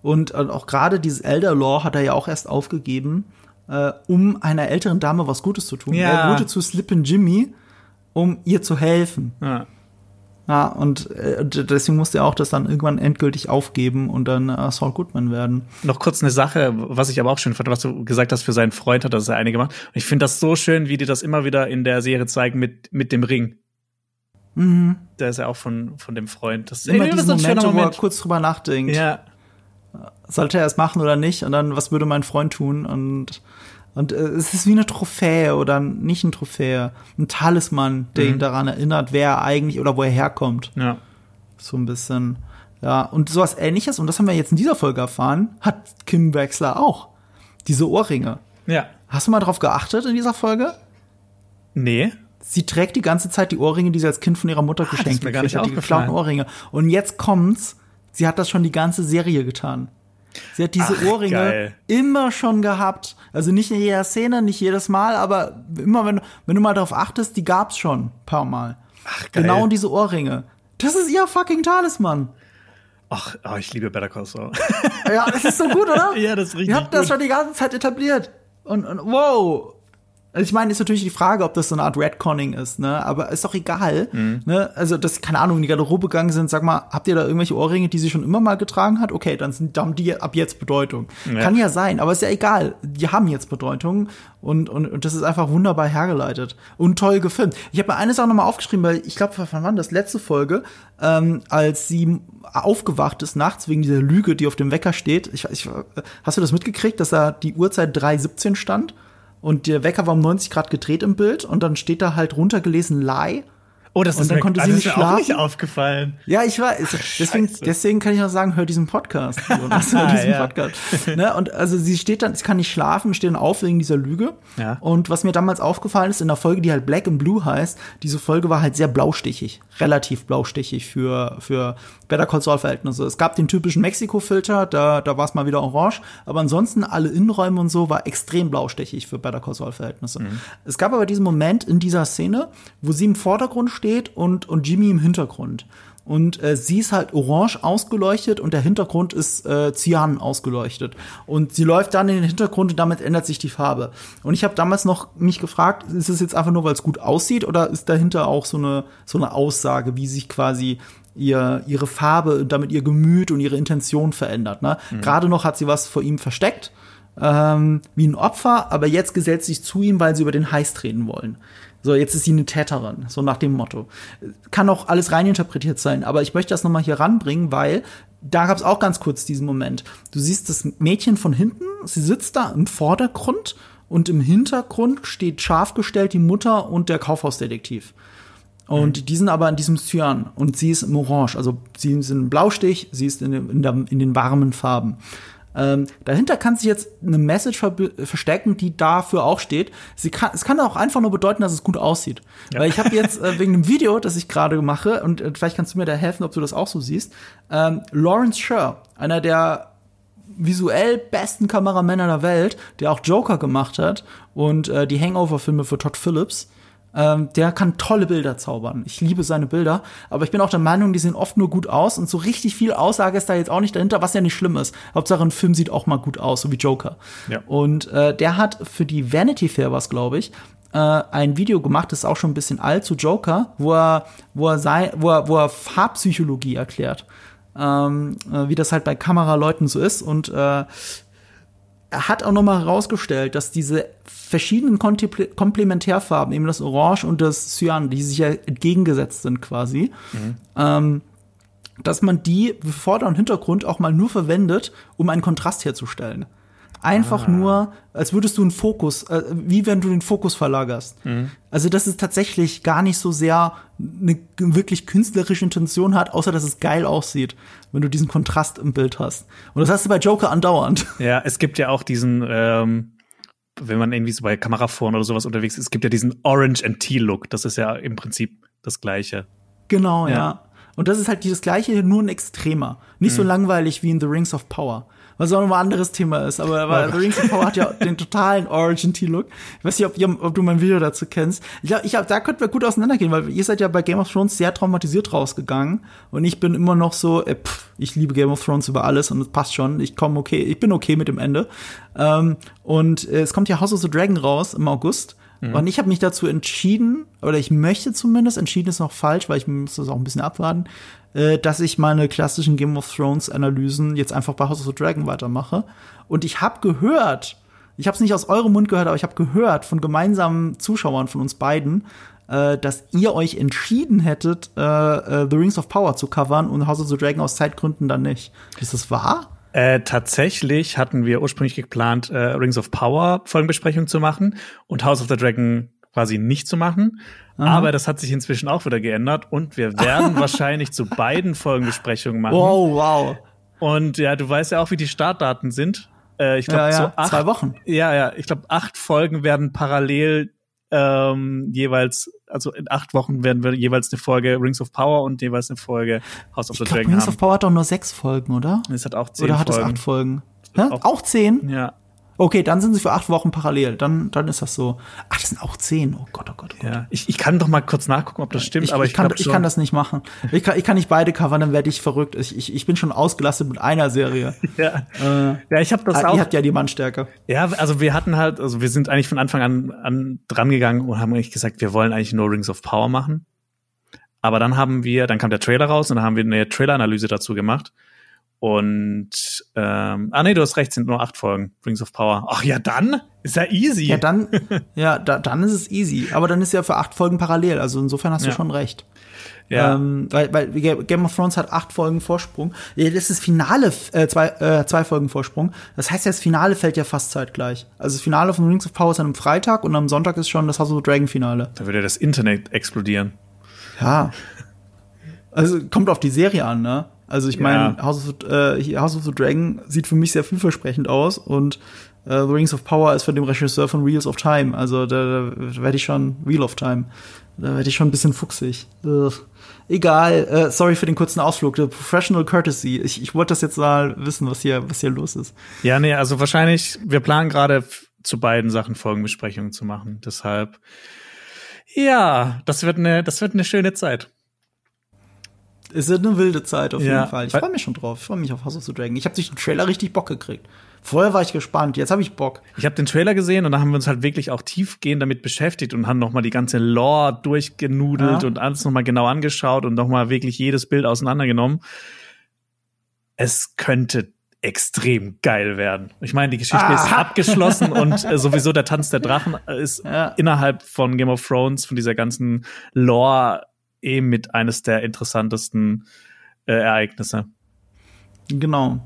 Und äh, auch gerade dieses Elder Law hat er ja auch erst aufgegeben, äh, um einer älteren Dame was Gutes zu tun. Ja. Er wurde zu Slippin' Jimmy, um ihr zu helfen. Ja. Ja, und äh, deswegen musste er auch das dann irgendwann endgültig aufgeben und dann äh, Saul Goodman werden. Noch kurz eine Sache, was ich aber auch schön fand, was du gesagt hast, für seinen Freund hat das er eine gemacht. Und ich finde das so schön, wie die das immer wieder in der Serie zeigen mit, mit dem Ring. Mhm. Der ist ja auch von, von dem Freund. Das ist immer diesen Moment, Moment, wo er kurz drüber nachdenkt. Ja sollte er es machen oder nicht? Und dann, was würde mein Freund tun? Und, und äh, es ist wie eine Trophäe oder nicht ein Trophäe, ein Talisman, der mhm. ihn daran erinnert, wer er eigentlich oder wo er herkommt. Ja. So ein bisschen. Ja, und sowas ähnliches, und das haben wir jetzt in dieser Folge erfahren, hat Kim Wexler auch. Diese Ohrringe. Ja. Hast du mal drauf geachtet in dieser Folge? Nee. Sie trägt die ganze Zeit die Ohrringe, die sie als Kind von ihrer Mutter ah, geschenkt hat, die geklauten Ohrringe. Und jetzt kommt's, sie hat das schon die ganze Serie getan. Sie hat diese Ach, Ohrringe geil. immer schon gehabt. Also nicht in jeder Szene, nicht jedes Mal, aber immer, wenn, wenn du mal darauf achtest, die gab's schon ein paar Mal. Ach, geil. Genau diese Ohrringe. Das ist ihr fucking Talisman. Ach, oh, ich liebe Better Call Saul. ja, das ist so gut, oder? ja, das ist richtig. Ihr habt das schon die ganze Zeit etabliert. Und, und wow, also ich meine, ist natürlich die Frage, ob das so eine Art Redconning ist, ne? Aber ist doch egal. Mhm. Ne? Also, dass, keine Ahnung, in die Garderobe gegangen sind, sag mal, habt ihr da irgendwelche Ohrringe, die sie schon immer mal getragen hat? Okay, dann sind haben die ab jetzt Bedeutung. Ja. Kann ja sein, aber ist ja egal. Die haben jetzt Bedeutung und, und, und das ist einfach wunderbar hergeleitet und toll gefilmt. Ich habe mir eine Sache nochmal aufgeschrieben, weil ich glaube, wann war das? Letzte Folge, ähm, als sie aufgewacht ist nachts wegen dieser Lüge, die auf dem Wecker steht. Ich, ich, hast du das mitgekriegt, dass da die Uhrzeit 3.17 stand? Und der Wecker war um 90 Grad gedreht im Bild und dann steht da halt runtergelesen Lie Oh, das und ist dann mir, konnte sie nicht schlafen. nicht aufgefallen. Ja, ich weiß. Deswegen, deswegen kann ich auch sagen, hör diesen Podcast. Jonas, hör diesen ja. Podcast. Ne? Und also sie steht dann, sie kann nicht schlafen, steht dann auf wegen dieser Lüge. Ja. Und was mir damals aufgefallen ist, in der Folge, die halt Black and Blue heißt, diese Folge war halt sehr blaustichig. Relativ blaustichig für, für Better Call Saul Verhältnisse. Es gab den typischen Mexiko-Filter, da, da war es mal wieder orange. Aber ansonsten alle Innenräume und so war extrem blaustichig für Better Call Saul Verhältnisse. Mhm. Es gab aber diesen Moment in dieser Szene, wo sie im Vordergrund steht und, und Jimmy im Hintergrund. Und äh, sie ist halt orange ausgeleuchtet und der Hintergrund ist äh, cyan ausgeleuchtet. Und sie läuft dann in den Hintergrund und damit ändert sich die Farbe. Und ich habe damals noch mich gefragt, ist es jetzt einfach nur, weil es gut aussieht oder ist dahinter auch so eine, so eine Aussage, wie sich quasi ihr, ihre Farbe und damit ihr Gemüt und ihre Intention verändert. Ne? Mhm. Gerade noch hat sie was vor ihm versteckt, ähm, wie ein Opfer, aber jetzt gesellt sich zu ihm, weil sie über den Heiß treten wollen. So, jetzt ist sie eine Täterin, so nach dem Motto. Kann auch alles reininterpretiert sein, aber ich möchte das nochmal hier ranbringen, weil da gab es auch ganz kurz diesen Moment. Du siehst das Mädchen von hinten, sie sitzt da im Vordergrund und im Hintergrund steht scharf gestellt die Mutter und der Kaufhausdetektiv. Und mhm. die sind aber in diesem Cyan und sie ist im Orange. Also sie ist in Blaustich, sie ist in, in, der, in den warmen Farben. Ähm, dahinter kann sich jetzt eine Message ver verstecken, die dafür auch steht. Sie kann, es kann auch einfach nur bedeuten, dass es gut aussieht. Ja. Weil ich habe jetzt äh, wegen dem Video, das ich gerade mache, und äh, vielleicht kannst du mir da helfen, ob du das auch so siehst, ähm, Lawrence Sher, einer der visuell besten Kameramänner der Welt, der auch Joker gemacht hat und äh, die Hangover-Filme für Todd Phillips, ähm, der kann tolle Bilder zaubern. Ich liebe seine Bilder, aber ich bin auch der Meinung, die sehen oft nur gut aus und so richtig viel Aussage ist da jetzt auch nicht dahinter, was ja nicht schlimm ist. Hauptsache ein Film sieht auch mal gut aus, so wie Joker. Ja. Und äh, der hat für die Vanity Fair was, glaube ich, äh, ein Video gemacht, das ist auch schon ein bisschen alt zu Joker, wo er, wo er, sei, wo er, wo er Farbpsychologie erklärt. Ähm, äh, wie das halt bei Kameraleuten so ist und äh, hat auch noch mal herausgestellt, dass diese verschiedenen Komplementärfarben, eben das Orange und das Cyan, die sich ja entgegengesetzt sind quasi, mhm. ähm, dass man die Vorder- und Hintergrund auch mal nur verwendet, um einen Kontrast herzustellen. Einfach nur, als würdest du einen Fokus, äh, wie wenn du den Fokus verlagerst. Also, dass es tatsächlich gar nicht so sehr eine wirklich künstlerische Intention hat, außer dass es geil aussieht, wenn du diesen Kontrast im Bild hast. Und das hast du bei Joker andauernd. Ja, es gibt ja auch diesen, ähm, wenn man irgendwie so bei Kameraforen oder sowas unterwegs ist, es gibt ja diesen Orange and Tea Look. Das ist ja im Prinzip das Gleiche. Genau, ja. Ja. Und das ist halt dieses gleiche, nur ein Extremer. Nicht Mhm. so langweilig wie in The Rings of Power. Was auch nochmal ein anderes Thema ist. Aber, aber The Rings of Power hat ja den totalen Origin-T-Look. Ich weiß nicht, ob, ihr, ob du mein Video dazu kennst. Ich glaube, ich hab, da könnten wir gut auseinandergehen, weil ihr seid ja bei Game of Thrones sehr traumatisiert rausgegangen. Und ich bin immer noch so, äh, pff, ich liebe Game of Thrones über alles und es passt schon. Ich komme okay, ich bin okay mit dem Ende. Ähm, und äh, es kommt ja House of the Dragon raus im August. Und ich habe mich dazu entschieden, oder ich möchte zumindest, entschieden ist noch falsch, weil ich muss das auch ein bisschen abwarten, äh, dass ich meine klassischen Game of Thrones Analysen jetzt einfach bei House of the Dragon weitermache. Und ich habe gehört, ich habe es nicht aus eurem Mund gehört, aber ich habe gehört von gemeinsamen Zuschauern von uns beiden, äh, dass ihr euch entschieden hättet, äh, äh, The Rings of Power zu covern und House of the Dragon aus Zeitgründen dann nicht. Ist das wahr? Äh, tatsächlich hatten wir ursprünglich geplant, äh, Rings of Power Folgenbesprechung zu machen und House of the Dragon quasi nicht zu machen. Aber das hat sich inzwischen auch wieder geändert und wir werden wahrscheinlich zu beiden Folgenbesprechungen machen. Wow, wow. Und ja, du weißt ja auch, wie die Startdaten sind. Äh, ich glaube, Ja, ja, so acht, zwei Wochen. Ja, ja, ich glaube, acht Folgen werden parallel ähm, jeweils, also in acht Wochen werden wir jeweils eine Folge Rings of Power und jeweils eine Folge House of the Ich glaube, Dragon Rings of haben. Power hat doch nur sechs Folgen, oder? Es hat auch zehn Oder hat es Folgen. acht Folgen? Hä? Auch- Auch zehn? Ja, Okay, dann sind sie für acht Wochen parallel. Dann, dann ist das so. Ach, das sind auch zehn. Oh Gott, oh Gott, oh Gott. ja. Ich, ich kann doch mal kurz nachgucken, ob das stimmt, Ich, aber ich, ich, kann, ich kann das nicht machen. Ich kann, ich kann nicht beide covern, dann werde ich verrückt. Ich, ich, ich bin schon ausgelastet mit einer Serie. Ja, äh, ja ich habe das ah, auch. ihr habt ja die Mannstärke. Ja, also wir hatten halt, also wir sind eigentlich von Anfang an, an dran gegangen und haben eigentlich gesagt, wir wollen eigentlich nur Rings of Power machen. Aber dann haben wir, dann kam der Trailer raus und dann haben wir eine Trailer-Analyse dazu gemacht. Und ähm, ah nee, du hast recht, sind nur acht Folgen Rings of Power. Ach ja, dann ist ja easy. Ja, dann, ja, da, dann ist es easy. Aber dann ist ja für acht Folgen parallel. Also insofern hast Ja. du schon recht. ja. Ähm, weil, weil Game of Thrones hat acht Folgen Vorsprung. Ja, Das ist das Finale, äh, zwei, äh, zwei Folgen Vorsprung. Das heißt, ja, das Finale fällt ja fast zeitgleich. Also das Finale von Rings of Power ist an einem Freitag und am Sonntag ist schon das House of the Dragon Finale. da würde das Internet explodieren. Ja. Also kommt auf die Serie an, ne? Also ich meine, Ja. House, of, äh, House of the Dragon sieht für mich sehr vielversprechend aus und äh, The Rings of Power ist von dem Regisseur von Wheels of Time. Also da, da werde ich schon Wheel of Time. Da werde ich schon ein bisschen fuchsig. Ugh. Egal, äh, sorry für den kurzen Ausflug. The Professional Courtesy. Ich, ich wollte das jetzt mal wissen, was hier, was hier los ist. Ja, nee, also wahrscheinlich, wir planen gerade zu beiden Sachen Folgenbesprechungen zu machen. Deshalb, ja, das wird eine, das wird eine schöne Zeit. Es wird eine wilde Zeit auf Ja, jeden Fall. Ich freue mich schon drauf. Ich freue mich auf House of the Dragon. Ich habe durch den Trailer richtig Bock gekriegt. Vorher war ich gespannt, jetzt habe ich Bock. Ich habe den Trailer gesehen und da haben wir uns halt wirklich auch tiefgehend damit beschäftigt und haben nochmal die ganze Lore durchgenudelt Ja. und alles nochmal genau angeschaut und nochmal wirklich jedes Bild auseinandergenommen. Es könnte extrem geil werden. Ich meine, die Geschichte ist Ah. abgeschlossen und äh, sowieso der Tanz der Drachen ist Ja. innerhalb von Game of Thrones, von dieser ganzen Lore, eh mit eines der interessantesten äh, Ereignisse. Genau.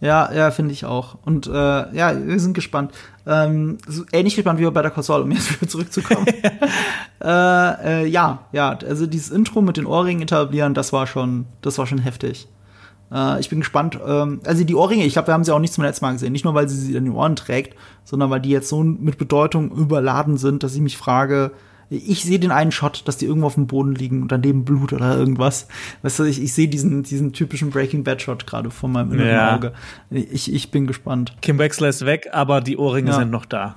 Ja, ja, finde ich auch. Und äh, ja, wir sind gespannt. Ähm, so ähnlich gespannt wie bei Call Saul, um jetzt wieder zurückzukommen. äh, äh, ja, ja, also dieses Intro mit den Ohrringen etablieren, das war schon, das war schon heftig. Äh, ich bin gespannt. Ähm, also die Ohrringe, ich glaube, wir haben sie auch nicht zum letzten Mal gesehen. Nicht nur, weil sie sie in den Ohren trägt, sondern weil die jetzt so mit Bedeutung überladen sind, dass ich mich frage, ich sehe den einen Shot, dass die irgendwo auf dem Boden liegen und daneben Blut oder irgendwas. Weißt du, ich, ich sehe diesen, diesen typischen Breaking Bad Shot gerade vor meinem inneren Ja. Auge. Ich, ich bin gespannt. Kim Wexler ist weg, aber die Ohrringe Ja. sind noch da.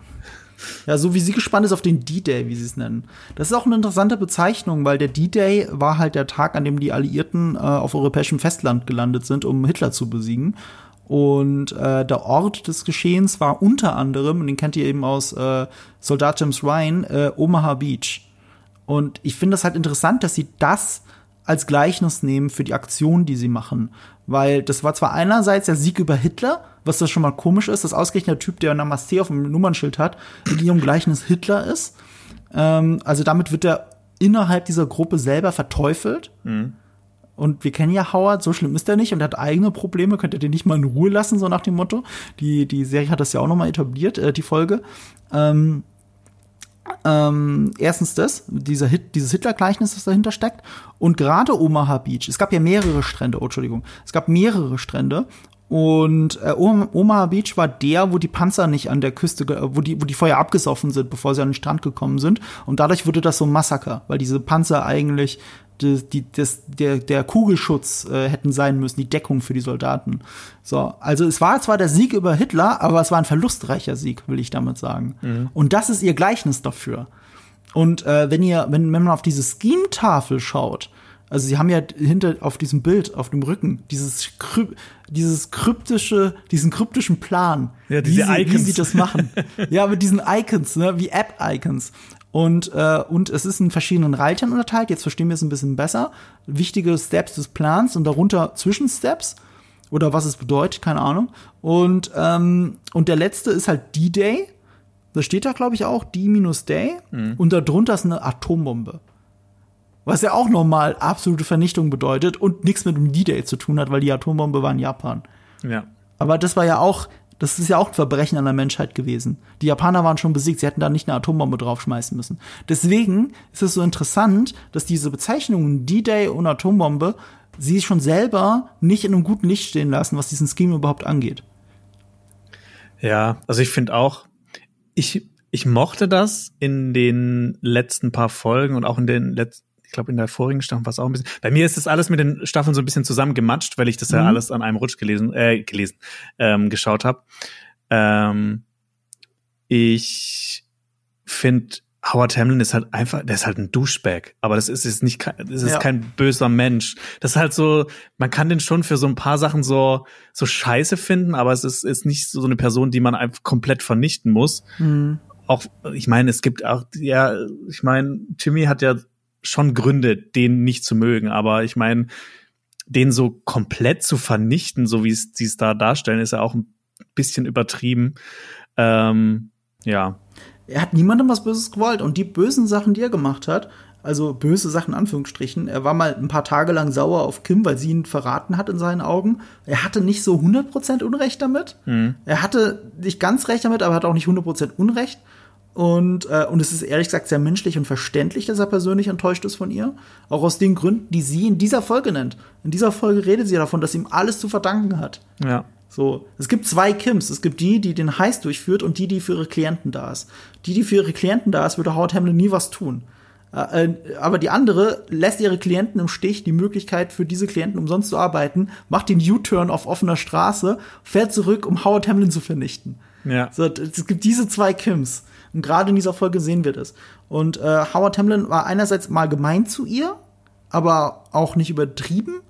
Ja, so wie sie gespannt ist auf den D-Day, wie sie es nennen. Das ist auch eine interessante Bezeichnung, weil der D-Day war halt der Tag, an dem die Alliierten äh, auf europäischem Festland gelandet sind, um Hitler zu besiegen. Und äh, der Ort des Geschehens war unter anderem, und den kennt ihr eben aus äh, Soldat James Ryan, äh, Omaha Beach. Und ich finde das halt interessant, dass sie das als Gleichnis nehmen für die Aktion, die sie machen. Weil das war zwar einerseits der Sieg über Hitler, was das schon mal komisch ist, dass ausgerechnet der Typ, der Namaste auf dem Nummernschild hat, in ihrem Gleichnis Hitler ist. Ähm, also damit wird er innerhalb dieser Gruppe selber verteufelt. Und wir kennen ja Howard, so schlimm ist er nicht und er hat eigene Probleme, könnt ihr den nicht mal in Ruhe lassen, so nach dem Motto. Die, die Serie hat das ja auch noch mal etabliert, äh, die Folge. Ähm, ähm, erstens das, dieser Hit, dieses Hitler-Gleichnis, das dahinter steckt. Und gerade Omaha Beach, es gab ja mehrere Strände, oh, Entschuldigung, es gab mehrere Strände. Und äh, Omaha Beach war der, wo die Panzer nicht an der Küste, wo die, wo die Feuer abgesoffen sind, bevor sie an den Strand gekommen sind. Und dadurch wurde das so ein Massaker, weil diese Panzer eigentlich die, die, das, der, der Kugelschutz äh, hätten sein müssen, die Deckung für die Soldaten. So, also es war zwar der Sieg über Hitler, aber es war ein verlustreicher Sieg, will ich damit sagen. Mhm. Und das ist ihr Gleichnis dafür. Und äh, wenn ihr, wenn, wenn man auf diese Scheme-Tafel schaut, also sie haben ja hinter auf diesem Bild, auf dem Rücken, dieses, Kryp dieses kryptische, diesen kryptischen Plan, ja, diese wie, sie, Icons. wie sie das machen. ja, mit diesen Icons, ne, wie App-Icons. Und, äh, und es ist in verschiedenen Reitern unterteilt. Jetzt verstehen wir es ein bisschen besser. Wichtige Steps des Plans und darunter Zwischensteps oder was es bedeutet, keine Ahnung. Und, ähm, und der letzte ist halt D-Day. Da steht da, glaube ich, auch D minus Day. Mhm. Und darunter ist eine Atombombe. Was ja auch nochmal absolute Vernichtung bedeutet und nichts mit dem D-Day zu tun hat, weil die Atombombe war in Japan. Ja. Aber das war ja auch das ist ja auch ein Verbrechen an der Menschheit gewesen. Die Japaner waren schon besiegt, sie hätten da nicht eine Atombombe draufschmeißen müssen. Deswegen ist es so interessant, dass diese Bezeichnungen D-Day und Atombombe sie schon selber nicht in einem guten Licht stehen lassen, was diesen Scheme überhaupt angeht. Ja, also ich finde auch, ich, ich mochte das in den letzten paar Folgen und auch in den letzten glaube, in der vorigen Staffel war es auch ein bisschen. Bei mir ist das alles mit den Staffeln so ein bisschen zusammengematscht, weil ich das mhm. ja alles an einem Rutsch gelesen, äh, gelesen, ähm, geschaut habe. Ähm, ich finde, Howard Hamlin ist halt einfach, der ist halt ein Douchebag, aber das ist, ist nicht, das ist ja. kein böser Mensch. Das ist halt so, man kann den schon für so ein paar Sachen so, so scheiße finden, aber es ist, ist nicht so eine Person, die man einfach komplett vernichten muss. Mhm. Auch, ich meine, es gibt auch, ja, ich meine, Timmy hat ja schon Gründe, den nicht zu mögen. Aber ich meine, den so komplett zu vernichten, so wie sie es da darstellen, ist ja auch ein bisschen übertrieben. Ähm, ja. Er hat niemandem was Böses gewollt und die bösen Sachen, die er gemacht hat, also böse Sachen, Anführungsstrichen. Er war mal ein paar Tage lang sauer auf Kim, weil sie ihn verraten hat in seinen Augen. Er hatte nicht so 100% Unrecht damit. Mhm. Er hatte nicht ganz recht damit, aber hat auch nicht 100% Unrecht. Und, äh, und es ist ehrlich gesagt sehr menschlich und verständlich, dass er persönlich enttäuscht ist von ihr. Auch aus den Gründen, die sie in dieser Folge nennt. In dieser Folge redet sie davon, dass ihm alles zu verdanken hat. Ja. So, es gibt zwei Kims. Es gibt die, die den Heist durchführt und die, die für ihre Klienten da ist. Die, die für ihre Klienten da ist, würde Howard Hamlin nie was tun. Äh, äh, aber die andere lässt ihre Klienten im Stich, die Möglichkeit für diese Klienten umsonst zu arbeiten, macht den U-Turn auf offener Straße, fährt zurück, um Howard Hamlin zu vernichten. Ja. So, es gibt diese zwei Kims. Und gerade in dieser Folge sehen wir das. Und äh, Howard Hamlin war einerseits mal gemein zu ihr, aber auch nicht übertrieben.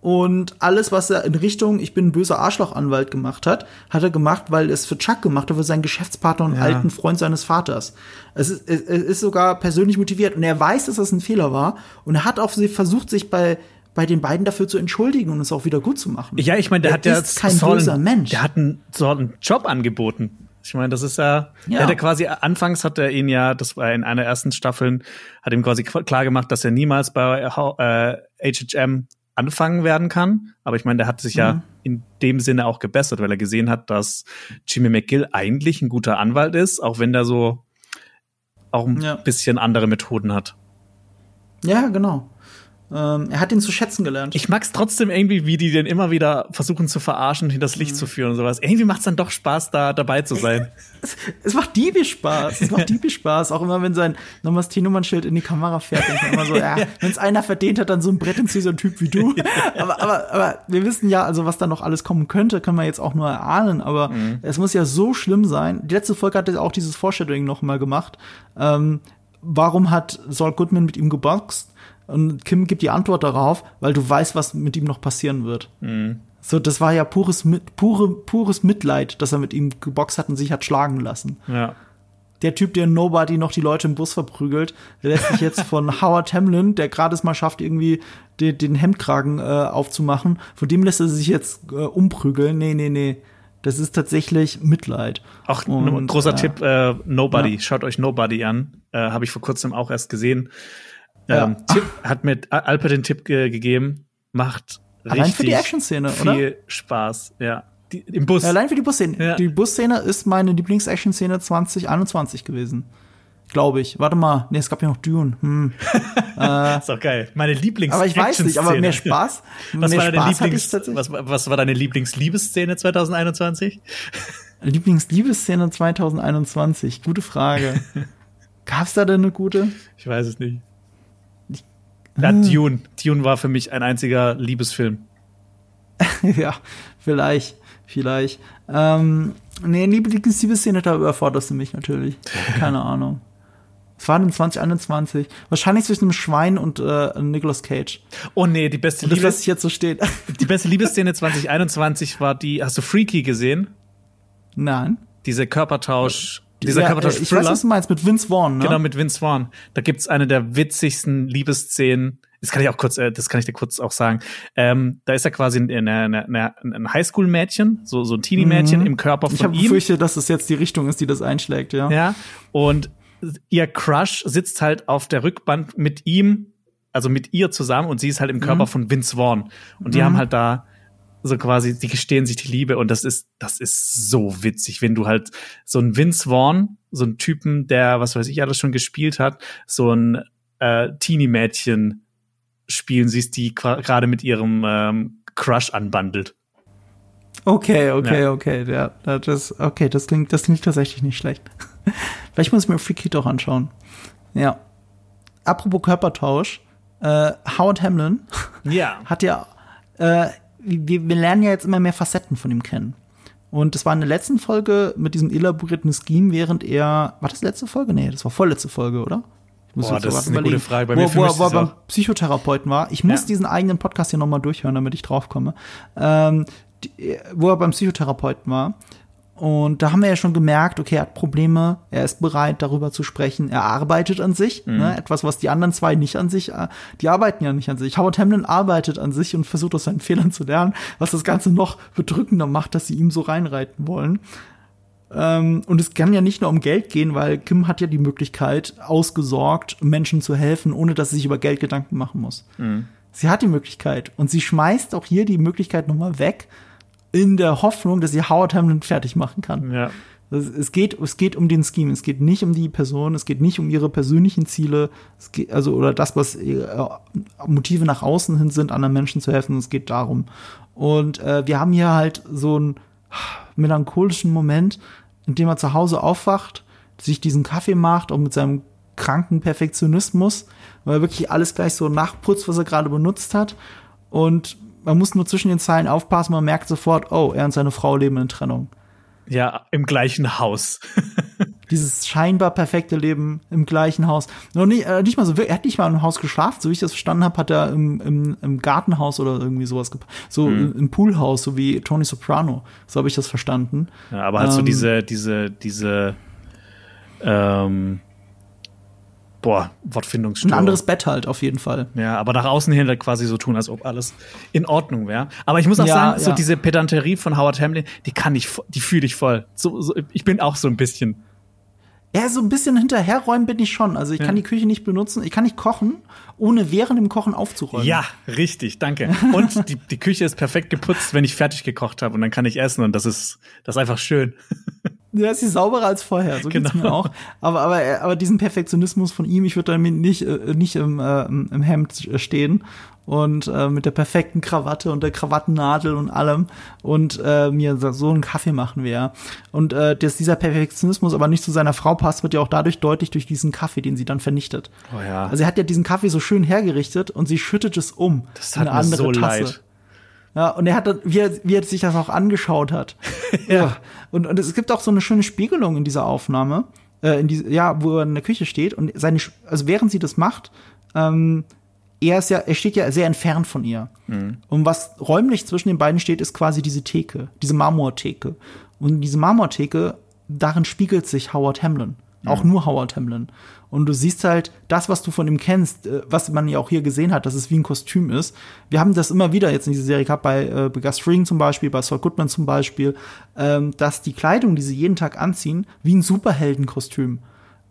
Und alles, was er in Richtung Ich bin ein böser Arschlochanwalt gemacht hat, hat er gemacht, weil es für Chuck gemacht hat, für seinen Geschäftspartner und ja. alten Freund seines Vaters. Es ist, es ist sogar persönlich motiviert und er weiß, dass das ein Fehler war und er hat auch versucht, sich bei bei den beiden dafür zu entschuldigen und es auch wieder gut zu machen. Ja, ich meine, der, der, hat ja kein böser Mensch. Der hat einen, so einen Job angeboten. Ich meine, das ist ja, ja. Er quasi, anfangs hat er ihn ja, das war in einer ersten Staffeln, hat ihm quasi klar gemacht, dass er niemals bei äh, HHM anfangen werden kann. Aber ich meine, der hat sich mhm. ja in dem Sinne auch gebessert, weil er gesehen hat, dass Jimmy McGill eigentlich ein guter Anwalt ist, auch wenn der so auch ein ja. bisschen andere Methoden hat. Ja, genau. Ähm, er hat ihn zu schätzen gelernt. Ich mag's trotzdem irgendwie, wie die den immer wieder versuchen zu verarschen und hinters Licht mhm. zu führen und sowas. Irgendwie macht's dann doch Spaß, da dabei zu sein. es, es macht diebisch Spaß. Es macht diebisch Spaß. Auch immer, wenn sein nochmals T-Nummernschild in die Kamera fährt, denkt man immer so, ja, wenn's einer verdient hat, dann so ein Brett ins so ein Typ wie du. aber, aber, aber wir wissen ja, also was da noch alles kommen könnte, können wir jetzt auch nur erahnen. Aber mhm. es muss ja so schlimm sein. Die letzte Folge hat auch dieses Foreshadowing noch mal gemacht. Ähm, warum hat Saul Goodman mit ihm geboxt? Und Kim gibt die Antwort darauf, weil du weißt, was mit ihm noch passieren wird. Mhm. So, das war ja pures, pure, pures Mitleid, dass er mit ihm geboxt hat und sich hat schlagen lassen. Ja. Der Typ, der Nobody noch die Leute im Bus verprügelt, der lässt sich jetzt von Howard Hamlin, der gerade es mal schafft, irgendwie den, den Hemdkragen äh, aufzumachen, von dem lässt er sich jetzt äh, umprügeln. Nee, nee, nee. Das ist tatsächlich Mitleid. Ach, und, großer äh, Tipp, äh, Nobody. Ja. Schaut euch Nobody an. Äh, Habe ich vor kurzem auch erst gesehen. Ähm, ja. Tipp, hat mir Alper den Tipp ge gegeben. macht Allein richtig für die Action-Szene, viel oder? Spaß. Ja, die, im Bus. Allein für die Busszene. Ja. Die Busszene ist meine Lieblings-Action-Szene 2021 gewesen. Glaube ich. Warte mal. Nee, es gab ja noch Dune. Hm. ist doch geil. Meine Lieblings. Aber ich weiß nicht, aber mehr Spaß. Was mehr war, deine Spaß Lieblings, was, was war deine Lieblings-Liebesszene 2021? Lieblings-Liebesszene 2021. Gute Frage. Gab's da denn eine gute? Ich weiß es nicht. Ja, Dune. Dune war für mich ein einziger Liebesfilm. ja, vielleicht, vielleicht. Ähm, nee, Lieblings-Liebesszene, da überforderst du mich natürlich. Keine Ahnung. Was war denn 2021? Wahrscheinlich zwischen einem Schwein und äh, Nicolas Cage. Oh nee, die beste, Das Liebes lässt sich jetzt so stehen. die beste Liebesszene 2021 war die, hast du Freaky gesehen? Nein. Diese Körpertausch, dieser Ja, äh, Körpertausch ich weiß, was du meinst, mit Vince Vaughn, ne? Genau, mit Vince Vaughn. Da gibt's eine der witzigsten Liebesszenen. Das kann ich auch kurz, äh, das kann ich dir kurz auch sagen. Ähm, da ist er quasi ein, ein, ein, ein Highschool-Mädchen, so, so ein Teenie-Mädchen Mhm. im Körper Ich von habe ihm. befürchtet, dass es jetzt die Richtung ist, die das einschlägt, ja. Ja. Und ihr Crush sitzt halt auf der Rückbank mit ihm, also mit ihr zusammen und sie ist halt im Körper von Vince Vaughn. Und die Mhm. haben halt da so quasi, die gestehen sich die Liebe und das ist, das ist so witzig, wenn du halt so einen Vince Vaughn, so einen Typen, der, was weiß ich, alles schon gespielt hat, so ein äh, Teenie-Mädchen spielen siehst, die gerade mit ihrem ähm, Crush anbandelt. Okay, okay, Ja. okay. Ja, das, okay, das klingt, das klingt tatsächlich nicht schlecht. Vielleicht muss ich mir Freaky doch anschauen. Ja. Apropos Körpertausch, äh, Howard Hamlin Ja. hat ja, äh, wir, wir lernen ja jetzt immer mehr Facetten von ihm kennen. Und das war in der letzten Folge mit diesem elaborierten Scheme, während er, war das letzte Folge? Nee, das war vorletzte Folge, oder? Ich muss Boah, jetzt das ist grad eine gute überlegen. Frage. Bei wo, mir wo, vermischt wo er beim. Psychotherapeuten war. Ich muss Ja. diesen eigenen Podcast hier nochmal durchhören, damit ich draufkomme. Ähm, die, wo er beim Psychotherapeuten war. Und da haben wir ja schon gemerkt, okay, er hat Probleme, er ist bereit, darüber zu sprechen, er arbeitet an sich, Mhm. ne? etwas, was die anderen zwei nicht an sich, äh, die arbeiten ja nicht an sich. Howard Hamlin arbeitet an sich und versucht aus seinen Fehlern zu lernen, was das Ganze noch bedrückender macht, dass sie ihm so reinreiten wollen. Ähm, und es kann ja nicht nur um Geld gehen, weil Kim hat ja die Möglichkeit, ausgesorgt Menschen zu helfen, ohne dass sie sich über Geld Gedanken machen muss. Sie hat die Möglichkeit und sie schmeißt auch hier die Möglichkeit nochmal weg, in der Hoffnung, dass sie Howard Hamlin fertig machen kann. Ja. Es, geht, es geht um den Scheme, es geht nicht um die Person, es geht nicht um ihre persönlichen Ziele, es geht, also oder das, was ihre Motive nach außen hin sind, anderen Menschen zu helfen, es geht darum. Und äh, wir haben hier halt so einen melancholischen Moment, in dem er zu Hause aufwacht, sich diesen Kaffee macht und mit seinem kranken Perfektionismus, weil er wirklich alles gleich so nachputzt, was er gerade benutzt hat. Und man muss nur zwischen den Zeilen aufpassen, man merkt sofort, oh, er und seine Frau leben in Trennung. Ja, im gleichen Haus. Dieses scheinbar perfekte Leben im gleichen Haus. Noch nicht, äh, nicht mal so, er hat nicht mal im Haus geschlafen, so wie ich das verstanden habe, hat er im, im, im Gartenhaus oder irgendwie sowas, so im, im Poolhaus, so wie Tony Soprano. So habe ich das verstanden. Ja, aber halt so Ähm. diese, diese, diese, ähm, boah, Ein Wortfindungsstörung. anderes Bett halt, auf jeden Fall. Ja, aber nach außen hin halt quasi so tun, als ob alles in Ordnung wäre. Aber ich muss auch Ja, sagen, so ja. diese Pedanterie von Howard Hamlin, die kann ich, die fühle ich voll. So, so, ich bin auch so ein bisschen. Ja, so ein bisschen hinterherräumen bin ich schon. Also ich kann die Küche nicht benutzen, ich kann nicht kochen, ohne während dem Kochen aufzuräumen. Ja, richtig, danke. Und die, die Küche ist perfekt geputzt, wenn ich fertig gekocht habe und dann kann ich essen und das ist, das ist einfach schön. Ja, ist sie sauberer als vorher, so geht's Genau. mir auch. Aber, aber, aber diesen Perfektionismus von ihm, ich würde damit nicht, äh, nicht im, äh, im Hemd stehen und äh, mit der perfekten Krawatte und der Krawattennadel und allem und äh, mir so einen Kaffee machen wie er. Und äh, dass dieser Perfektionismus aber nicht zu seiner Frau passt, wird ja auch dadurch deutlich durch diesen Kaffee, den sie dann vernichtet. Oh ja. Also er hat ja diesen Kaffee so schön hergerichtet und sie schüttet es um. Das in tat mir so leid. Ja, und er hat, dann- wie er, wie er sich das auch angeschaut hat. ja. Und, und es gibt auch so eine schöne Spiegelung in dieser Aufnahme, äh, in diese, ja, wo er in der Küche steht und seine, also während sie das macht, ähm, er ist ja, er steht ja sehr entfernt von ihr. Und was räumlich zwischen den beiden steht, ist quasi diese Theke, diese Marmortheke. Und diese Marmortheke, darin spiegelt sich Howard Hamlin. Auch nur Howard Hamlin. Und du siehst halt das, was du von ihm kennst, äh, was man ja auch hier gesehen hat, dass es wie ein Kostüm ist. Wir haben das immer wieder jetzt in dieser Serie gehabt, bei äh, Gus Fring zum Beispiel, bei Saul Goodman zum Beispiel, ähm, dass die Kleidung, die sie jeden Tag anziehen, wie ein Superheldenkostüm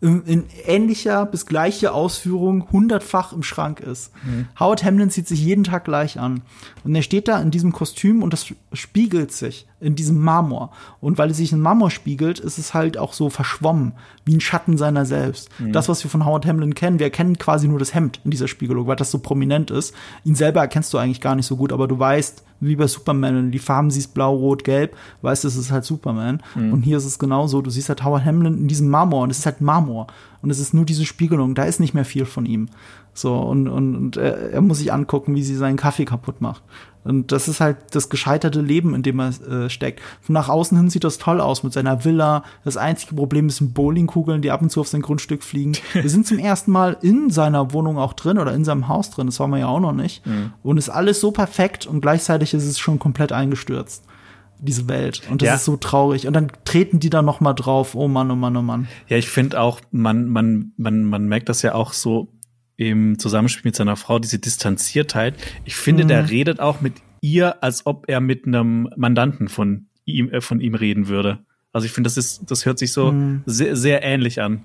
in, in ähnlicher bis gleicher Ausführung hundertfach im Schrank ist. Mhm. Howard Hamlin zieht sich jeden Tag gleich an. Und er steht da in diesem Kostüm und das spiegelt sich in diesem Marmor. Und weil es sich in Marmor spiegelt, ist es halt auch so verschwommen, wie ein Schatten seiner selbst. Mhm. Das, was wir von Howard Hamlin kennen, wir erkennen quasi nur das Hemd in dieser Spiegelung, weil das so prominent ist. Ihn selber erkennst du eigentlich gar nicht so gut, aber du weißt, wie bei Superman, wenn du die Farben siehst, blau, rot, gelb, weißt du, es ist halt Superman. Mhm. Und hier ist es genauso. Du siehst halt Howard Hamlin in diesem Marmor und es ist halt Marmor. Und es ist nur diese Spiegelung, da ist nicht mehr viel von ihm. So, und, und, und er, er muss sich angucken, wie sie seinen Kaffee kaputt macht. Und das ist halt das gescheiterte Leben, in dem er äh, steckt. Von nach außen hin sieht das toll aus mit seiner Villa. Das einzige Problem ist Bowlingkugeln, die ab und zu auf sein Grundstück fliegen. Wir sind zum ersten Mal in seiner Wohnung auch drin oder in seinem Haus drin. Das war man ja auch noch nicht. Mhm. Und ist alles so perfekt und gleichzeitig ist es schon komplett eingestürzt diese Welt. Und das ja. ist so traurig. Und dann treten die da noch mal drauf. Oh Mann, oh Mann, oh Mann. Ja, ich finde auch, man, man, man, man merkt das ja auch so im Zusammenspiel mit seiner Frau, diese Distanziertheit. Ich finde, mhm. der redet auch mit ihr, als ob er mit einem Mandanten von ihm, äh, von ihm reden würde. Also ich finde, das ist, das hört sich so mhm. sehr, sehr ähnlich an.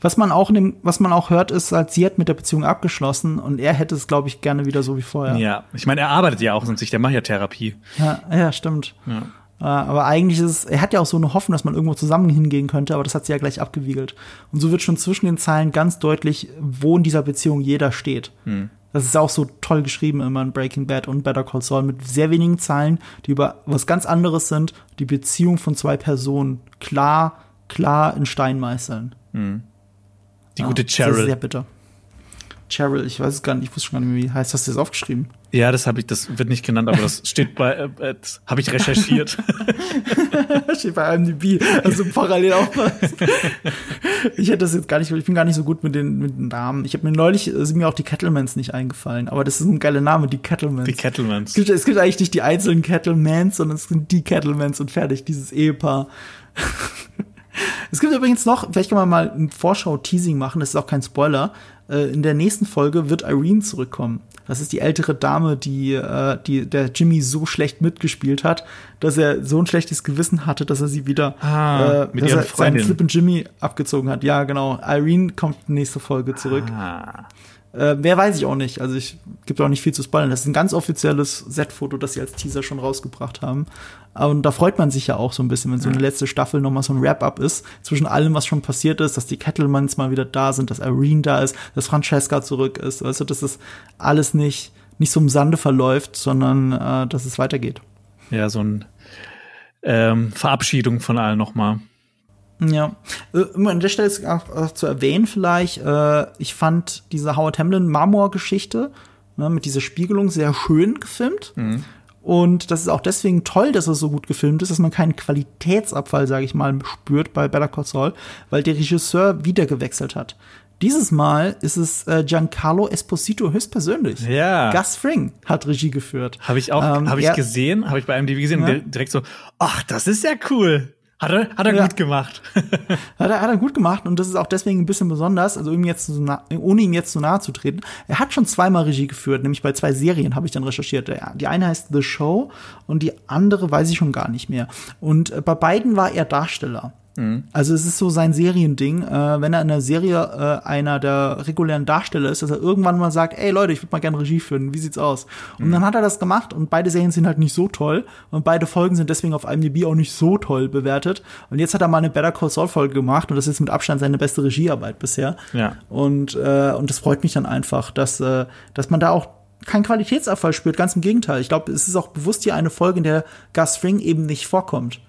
Was man auch, dem, was man auch hört, ist, als sie hat mit der Beziehung abgeschlossen und er hätte es, glaube ich, gerne wieder so wie vorher. Ja, ich meine, er arbeitet ja auch an sich, der macht ja Therapie. Ja, ja stimmt. Ja. Äh, aber eigentlich ist es, er hat ja auch so eine Hoffnung, dass man irgendwo zusammen hingehen könnte, aber das hat sie ja gleich abgewiegelt. Und so wird schon zwischen den Zeilen ganz deutlich, wo in dieser Beziehung jeder steht. Hm. Das ist auch so toll geschrieben immer in Breaking Bad und Better Call Saul mit sehr wenigen Zeilen, die über was ganz anderes sind, die Beziehung von zwei Personen klar, klar in Stein meißeln. Hm. Die ja, gute Cheryl. Das ist sehr bitter. Cheryl, ich weiß es gar nicht, ich wusste schon gar nicht mehr, wie heißt. Hast du das aufgeschrieben? Ja, das habe ich, das wird nicht genannt, aber das steht bei, äh, äh habe ich recherchiert. steht bei IMDb, also parallel aufpasst. ich hätte das jetzt gar nicht, ich bin gar nicht so gut mit den, mit den Namen. Ich habe mir neulich, sind mir auch die Kettlemans nicht eingefallen, aber das ist ein geiler Name, die Kettlemans. Die Kettlemans. Es gibt, es gibt eigentlich nicht die einzelnen Kettlemans, sondern es sind die Kettlemans und fertig, dieses Ehepaar. Es gibt übrigens noch, vielleicht kann man mal ein Vorschau-Teasing machen, das ist auch kein Spoiler. Äh, in der nächsten Folge wird Irene zurückkommen. Das ist die ältere Dame, die, äh, die der Jimmy so schlecht mitgespielt hat, dass er so ein schlechtes Gewissen hatte, dass er sie wieder ah, äh, mit dass er seinen und Jimmy abgezogen hat. Ja, genau. Irene kommt nächste Folge zurück. Ah. Äh, mehr weiß ich auch nicht. Also ich gibt auch nicht viel zu spoilern. Das ist ein ganz offizielles Set-Foto, das sie als Teaser schon rausgebracht haben. Und da freut man sich ja auch so ein bisschen, wenn so eine letzte Staffel noch mal so ein Wrap-up ist zwischen allem, was schon passiert ist, dass die Kettlemans mal wieder da sind, dass Irene da ist, dass Francesca zurück ist. Weißt du, dass das alles nicht nicht so im Sande verläuft, sondern äh, dass es weitergeht. Ja, so ein ähm, Verabschiedung von allen noch mal. Ja, äh, an der Stelle ist auch, zu erwähnen vielleicht, äh, ich fand diese Howard Hamlin Marmor-Geschichte ne, mit dieser Spiegelung sehr schön gefilmt. Mhm. Und das ist auch deswegen toll, dass es so gut gefilmt ist, dass man keinen Qualitätsabfall, sage ich mal, spürt bei Better Call Saul, weil der Regisseur wieder gewechselt hat. Dieses Mal ist es äh, Giancarlo Esposito höchstpersönlich. Ja. Gus Fring hat Regie geführt. Habe ich auch, ähm, habe ich gesehen, habe ich bei MDV gesehen, ja. direkt so, ach, das ist ja cool. Hat er, hat er ja. gut gemacht. hat, er, hat er gut gemacht und das ist auch deswegen ein bisschen besonders, also ihm jetzt so ohne ihm jetzt zu nahe zu treten. Er hat schon zweimal Regie geführt, nämlich bei zwei Serien habe ich dann recherchiert. Die eine heißt The Show und die andere weiß ich schon gar nicht mehr. Und äh, bei beiden war er Darsteller. Mhm. Also es ist so sein Seriending, äh, wenn er in der Serie äh, einer der regulären Darsteller ist, dass er irgendwann mal sagt, ey Leute, ich würde mal gerne Regie führen, wie sieht's aus? Und mhm. dann hat er das gemacht und beide Serien sind halt nicht so toll und beide Folgen sind deswegen auf IMDb auch nicht so toll bewertet. Und jetzt hat er mal eine Better Call Saul Folge gemacht und das ist mit Abstand seine beste Regiearbeit bisher. Ja. Und äh, und das freut mich dann einfach, dass äh, dass man da auch keinen Qualitätsabfall spürt, ganz im Gegenteil. Ich glaube, es ist auch bewusst hier eine Folge, in der Gus Fring eben nicht vorkommt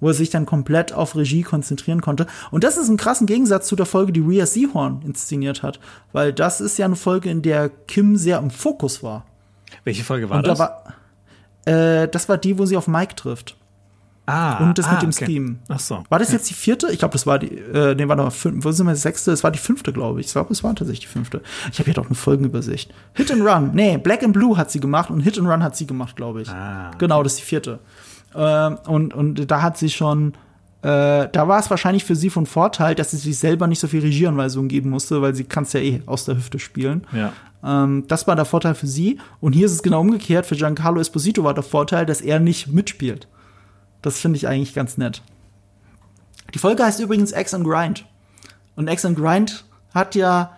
wo er sich dann komplett auf Regie konzentrieren konnte. Und das ist ein krassen Gegensatz zu der Folge, die Rhea Seahorn inszeniert hat, weil das ist ja eine Folge, in der Kim sehr im Fokus war. Welche Folge war Und das? Da war, äh, das war die, wo sie auf Mike trifft. Ah, und das ah, mit dem okay. Scheme. Ach so. War das jetzt die vierte? Ich glaube, das war die, äh, nee, war noch fünf, wo sind wir, sechste? Das war die fünfte, glaube ich. Ich glaube, es war tatsächlich die fünfte. Ich habe hier doch eine Folgenübersicht. Hit and Run. Nee, Black and Blue hat sie gemacht und Hit and Run hat sie gemacht, glaube ich. Ah. Genau, das ist die vierte. Äh, und, und da hat sie schon, äh, da war es wahrscheinlich für sie von Vorteil, dass sie sich selber nicht so viel Regieanweisungen geben musste, weil sie kann es ja eh aus der Hüfte spielen. Ja. Ähm, das war der Vorteil für sie. Und hier ist es genau umgekehrt. Für Giancarlo Esposito war der Vorteil, dass er nicht mitspielt. Das finde ich eigentlich ganz nett. Die Folge heißt übrigens X and Grind. Und X and Grind hat ja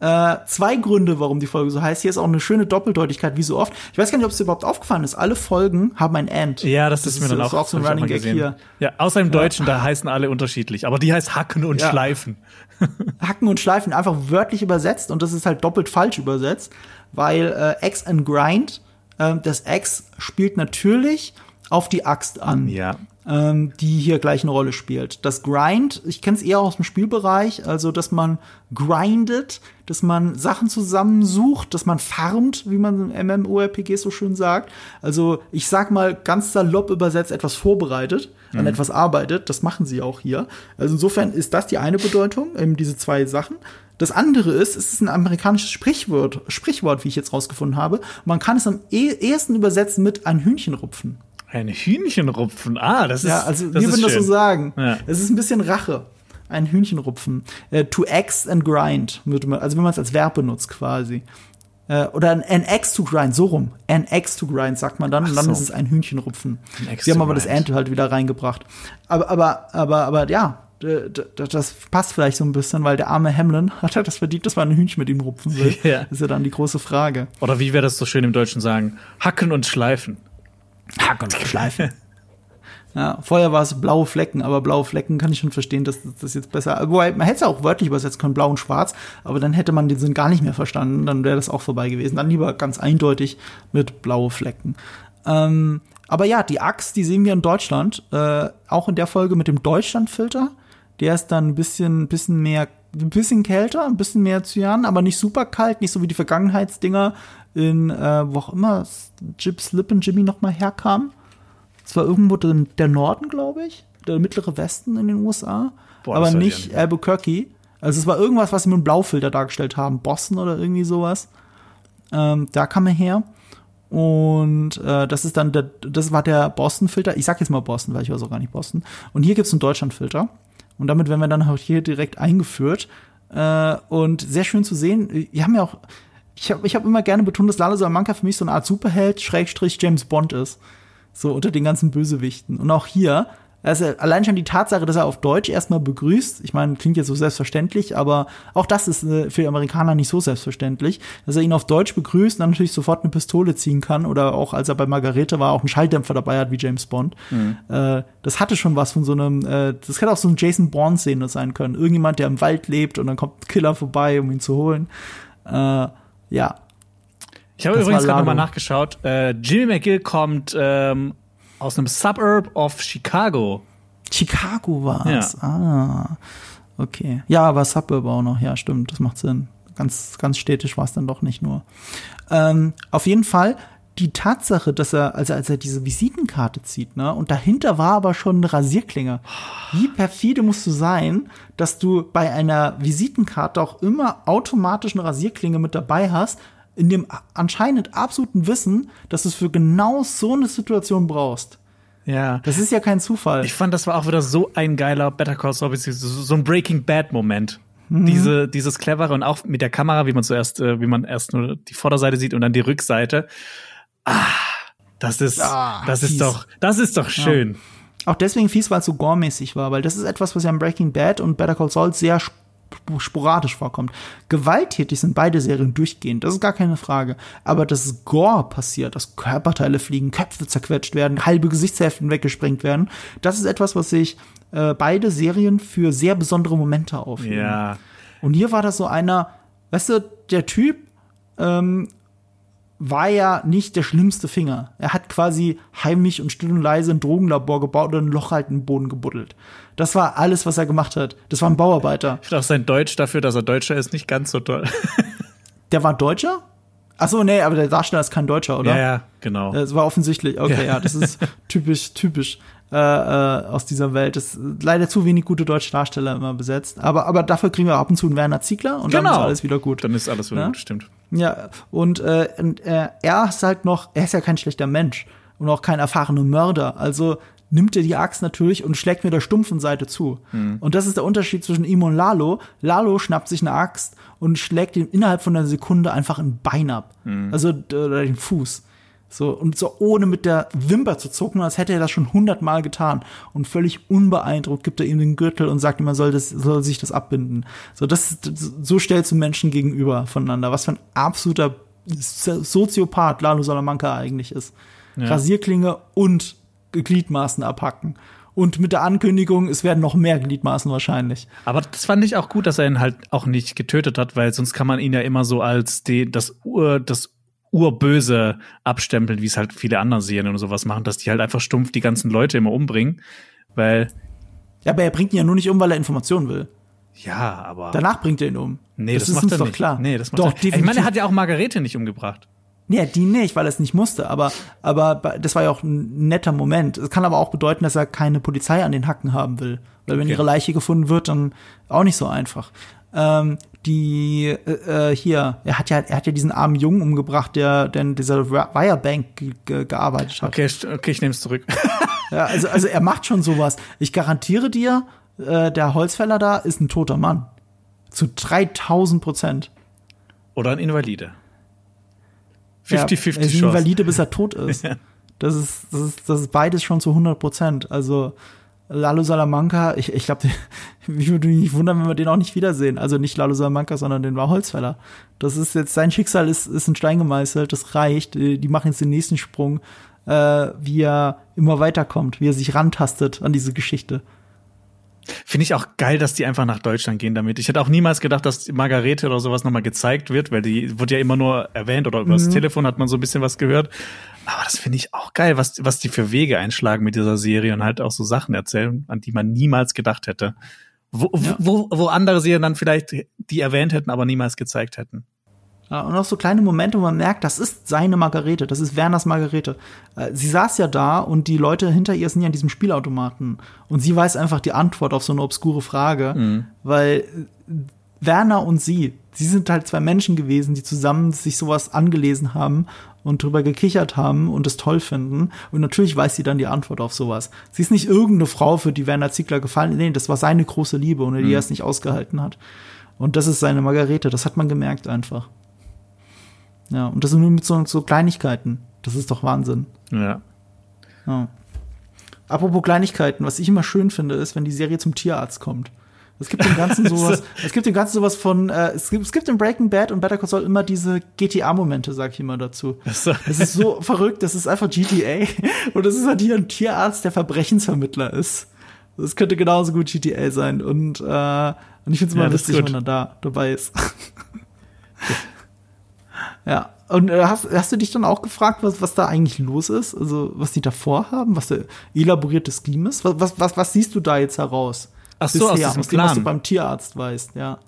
äh, zwei Gründe, warum die Folge so heißt. Hier ist auch eine schöne Doppeldeutigkeit, wie so oft. Ich weiß gar nicht, ob es dir überhaupt aufgefallen ist. Alle Folgen haben ein End. Ja, das, ist mir dann auch, auch so ein Running Gag hier. Ja, außer im Deutschen, da heißen alle unterschiedlich. Aber die heißt Hacken und Ja. Schleifen. Hacken und Schleifen einfach wörtlich übersetzt und das ist halt doppelt falsch übersetzt, weil äh, X and Grind, äh, das X spielt natürlich auf die Axt an. Ja. Ähm, die hier gleich eine Rolle spielt. Das Grind, ich kenne es eher aus dem Spielbereich, also dass man grindet, dass man Sachen zusammensucht, dass man farmt, wie man in MMORPGs so schön sagt. Also ich sag mal ganz salopp übersetzt etwas vorbereitet, an etwas arbeitet. Das machen sie auch hier. Also insofern ist das die eine Bedeutung, eben diese zwei Sachen. Das andere ist, es ist ein amerikanisches Sprichwort, Sprichwort, wie ich jetzt rausgefunden habe. Man kann es am eh ehesten übersetzen mit ein Hühnchen rupfen. Ein Hühnchenrupfen. Ah, das ist. Ja, also das wir würden das so sagen. Ja. Es ist ein bisschen Rache. Ein Hühnchenrupfen. Äh, to X and grind, würde man, also wenn man es als Verb benutzt quasi. Äh, oder ein, an X to grind, so rum. An X to grind sagt man dann und dann so. ist es ein Hühnchenrupfen. Wir haben aber das grind. And halt wieder reingebracht. Aber, aber, aber, aber ja, das passt vielleicht so ein bisschen, weil der arme Hamlin hat ja das verdient, dass man ein Hühnchen mit ihm rupfen will. Ja. Das ist ja dann die große Frage. Oder wie wir das so schön im Deutschen sagen? Hacken und Schleifen. Hack und Schleifen. Ja, vorher war es blaue Flecken, aber blaue Flecken kann ich schon verstehen, dass das jetzt besser. Wobei, man hätte es auch wörtlich übersetzen können, blau und schwarz, aber dann hätte man den Sinn gar nicht mehr verstanden, dann wäre das auch vorbei gewesen. Dann lieber ganz eindeutig mit blaue Flecken. Ähm, aber ja, die Axt, die sehen wir in Deutschland, äh, auch in der Folge mit dem Deutschlandfilter. Der ist dann ein bisschen, bisschen mehr, ein bisschen kälter, ein bisschen mehr Cyan, aber nicht super kalt, nicht so wie die Vergangenheitsdinger in, äh, wo auch immer Jib Slip und Jimmy noch mal herkam. Es war irgendwo drin, der Norden, glaube ich, der mittlere Westen in den USA, Boah, aber nicht ja nicht. Albuquerque. Also es war irgendwas, was sie mit einem Blaufilter dargestellt haben, Boston oder irgendwie sowas. Ähm, da kam er her. Und äh, das ist dann der, das war der Boston-Filter. Ich sag jetzt mal Boston, weil ich weiß auch gar nicht Boston. Und hier gibt's einen Deutschland-Filter. Und damit werden wir dann auch hier direkt eingeführt. Äh, und sehr schön zu sehen. Wir haben ja auch, ich habe ich hab immer gerne betont, dass Lalo Salamanca für mich so eine Art Superheld, Schrägstrich James Bond ist. So unter den ganzen Bösewichten. Und auch hier, also allein schon die Tatsache, dass er auf Deutsch erstmal begrüßt, ich meine, klingt jetzt so selbstverständlich, aber auch das ist äh, für Amerikaner nicht so selbstverständlich, dass er ihn auf Deutsch begrüßt und dann natürlich sofort eine Pistole ziehen kann oder auch als er bei Margarete war, auch einen Schalldämpfer dabei hat wie James Bond. Äh, das hatte schon was von so einem, äh, das hätte auch so ein Jason Bourne-Szene sein können. Irgendjemand, der im Wald lebt und dann kommt ein Killer vorbei, um ihn zu holen. Äh, ja, Ich habe übrigens war gerade nochmal nachgeschaut. Äh, Jimmy McGill kommt ähm, aus einem Suburb of Chicago. Chicago war's. Ah, okay. Ja, aber Suburb auch noch. Ja, stimmt. Das macht Sinn. Ganz, ganz städtisch war es dann doch nicht nur. Ähm, auf jeden Fall die Tatsache, dass er, also als er diese Visitenkarte zieht, ne, und dahinter war aber schon eine Rasierklinge. Wie perfide musst du sein, dass du bei einer Visitenkarte auch immer automatisch eine Rasierklinge mit dabei hast, in dem anscheinend absoluten Wissen, dass du es für genau so eine Situation brauchst. Ja. Das ist ja kein Zufall. Ich fand, das war auch wieder so ein geiler Better Call Saul, so ein Breaking Bad Moment. Mhm. Diese, dieses clevere und auch mit der Kamera, wie man zuerst, äh, wie man erst nur die Vorderseite sieht und dann die Rückseite. Ah, das ist, Ah, das ist doch, das ist doch schön. Auch deswegen fies, weil es so gore-mäßig war, weil das ist etwas, was ja in Breaking Bad und Better Call Saul sehr sp sporadisch vorkommt. Gewalttätig sind beide Serien durchgehend, das ist gar keine Frage. Aber dass Gore passiert, dass Körperteile fliegen, Köpfe zerquetscht werden, halbe Gesichtshälften weggesprengt werden, das ist etwas, was sich äh, beide Serien für sehr besondere Momente aufnehmen. Ja. Und hier war das so einer, weißt du, der Typ ähm, war ja nicht der schlimmste Finger. Er hat quasi heimlich und still und leise ein Drogenlabor gebaut und ein Loch halt in den Boden gebuddelt. Das war alles, was er gemacht hat. Das war ein Bauarbeiter. Ich auch sein Deutsch dafür, dass er Deutscher ist, nicht ganz so toll. Der war Deutscher? Ach so, nee, aber der Darsteller ist kein Deutscher, oder? ja, ja, genau. Das war offensichtlich. Okay, ja, das ist typisch, typisch äh, äh, aus dieser Welt. Das ist leider zu wenig gute deutsche Darsteller immer besetzt. Aber, aber dafür kriegen wir ab und zu einen Werner Ziegler und dann ist alles wieder gut. Dann ist alles wieder Ja? gut, stimmt. Ja, und, äh, und äh, er ist halt noch, er ist ja kein schlechter Mensch und auch kein erfahrener Mörder. Also nimmt er die Axt natürlich und schlägt mit der stumpfen Seite zu. Und das ist der Unterschied zwischen ihm und Lalo. Lalo schnappt sich eine Axt und schlägt ihm innerhalb von einer Sekunde einfach ein Bein ab. Also d- oder den Fuß. So, und so ohne mit der Wimper zu zucken, als hätte er das schon hundertmal getan. Und völlig unbeeindruckt gibt er ihm den Gürtel und sagt ihm, er soll, das, soll sich das abbinden. So, das, so stellst du Menschen gegenüber voneinander. Was für ein absoluter Soziopath Lalo Salamanca eigentlich ist. Ja. Rasierklinge und Gliedmaßen abhacken. Und mit der Ankündigung, es werden noch mehr Gliedmaßen wahrscheinlich. Aber das fand ich auch gut, dass er ihn halt auch nicht getötet hat, weil sonst kann man ihn ja immer so als die, das, Ur, das Urböse abstempeln, wie es halt viele andere Serien und sowas machen, dass die halt einfach stumpf die ganzen Leute immer umbringen, weil. Ja, aber er bringt ihn ja nur nicht um, weil er Informationen will. Ja, aber. Danach bringt er ihn um. Nee, das, das ist uns doch nicht. klar. Nee, das macht doch, er. Ich meine, er hat ja auch Margarete nicht umgebracht. Nee, die nicht, weil er es nicht musste, aber, aber das war ja auch ein netter Moment. Es kann aber auch bedeuten, dass er keine Polizei an den Hacken haben will. Weil wenn okay. ihre Leiche gefunden wird, dann auch nicht so einfach. Ähm, die äh, äh hier, er hat ja, er hat ja diesen armen Jungen umgebracht, der denn dieser Wirebank gearbeitet hat. Okay, okay, ich nehme es zurück. ja, also, also er macht schon sowas. Ich garantiere dir, äh, der Holzfäller da ist ein toter Mann. Zu 3000 Prozent. Oder ein Invalide. 50-50 ja, Er ist Invalide, bis er tot ist. ja. das, ist, das, ist, das ist beides schon zu 100 Prozent. Also Lalo Salamanca, ich, ich glaube, ich würde mich nicht wundern, wenn wir den auch nicht wiedersehen. Also nicht Lalo Salamanca, sondern den war Holzfäller. Das ist jetzt, sein Schicksal ist, ist ein Stein gemeißelt, das reicht. Die machen jetzt den nächsten Sprung, äh, wie er immer weiterkommt, wie er sich rantastet an diese Geschichte. Finde ich auch geil, dass die einfach nach Deutschland gehen damit. Ich hätte auch niemals gedacht, dass Margarete oder sowas nochmal gezeigt wird, weil die wird ja immer nur erwähnt oder über mhm. das Telefon hat man so ein bisschen was gehört. Aber das finde ich auch geil, was, was die für Wege einschlagen mit dieser Serie und halt auch so Sachen erzählen, an die man niemals gedacht hätte. Wo, ja. wo, wo andere Serien dann vielleicht die erwähnt hätten, aber niemals gezeigt hätten. Ja, und auch so kleine Momente, wo man merkt, das ist seine Margarete, das ist Werners Margarete. Äh, sie saß ja da und die Leute hinter ihr sind ja an diesem Spielautomaten. Und sie weiß einfach die Antwort auf so eine obskure Frage, mhm. weil Werner und sie, sie sind halt zwei Menschen gewesen, die zusammen sich sowas angelesen haben und drüber gekichert haben und es toll finden. Und natürlich weiß sie dann die Antwort auf sowas. Sie ist nicht irgendeine Frau, für die Werner Ziegler gefallen. Nee, das war seine große Liebe, ohne die mhm. er es nicht ausgehalten hat. Und das ist seine Margarete, das hat man gemerkt einfach. Ja, und das sind nur mit so, so Kleinigkeiten. Das ist doch Wahnsinn. Ja. ja. Apropos Kleinigkeiten, was ich immer schön finde, ist, wenn die Serie zum Tierarzt kommt. Es gibt dem Ganzen sowas, es gibt dem Ganzen sowas von, äh, es, gibt, es gibt in Breaking Bad und Better Call Saul immer diese GTA-Momente, sag ich immer dazu. So. Es ist so verrückt, das ist einfach GTA und es ist halt hier ein Tierarzt, der Verbrechensvermittler ist. Das könnte genauso gut GTA sein und, äh, und ich finde es immer ja, lustig, wenn er da dabei ist. Ja. Und äh, hast, hast du dich dann auch gefragt, was, was da eigentlich los ist? Also, was die da vorhaben? Was der elaborierte Scheme ist? Was, was, was, was siehst du da jetzt heraus? Ach so, Bisher, aus, aus dem, was du beim Tierarzt weißt, ja.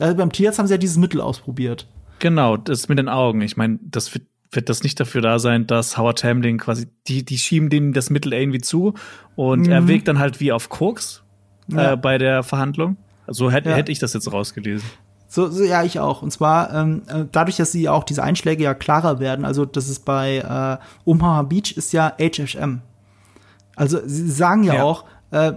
Also beim Tierarzt haben sie ja dieses Mittel ausprobiert. Genau, das mit den Augen. Ich meine, das wird, wird das nicht dafür da sein, dass Howard Hamlin quasi, die, die schieben dem das Mittel irgendwie zu und mhm. er wägt dann halt wie auf Koks ja. äh, bei der Verhandlung. So hätte ja. hätte ich das jetzt rausgelesen. So, so ja, ich auch. Und zwar ähm, äh, dadurch, dass sie auch diese Einschläge ja klarer werden. Also das ist bei äh, Omaha Beach ist ja HHM. Also sie sagen ja, ja. auch, äh,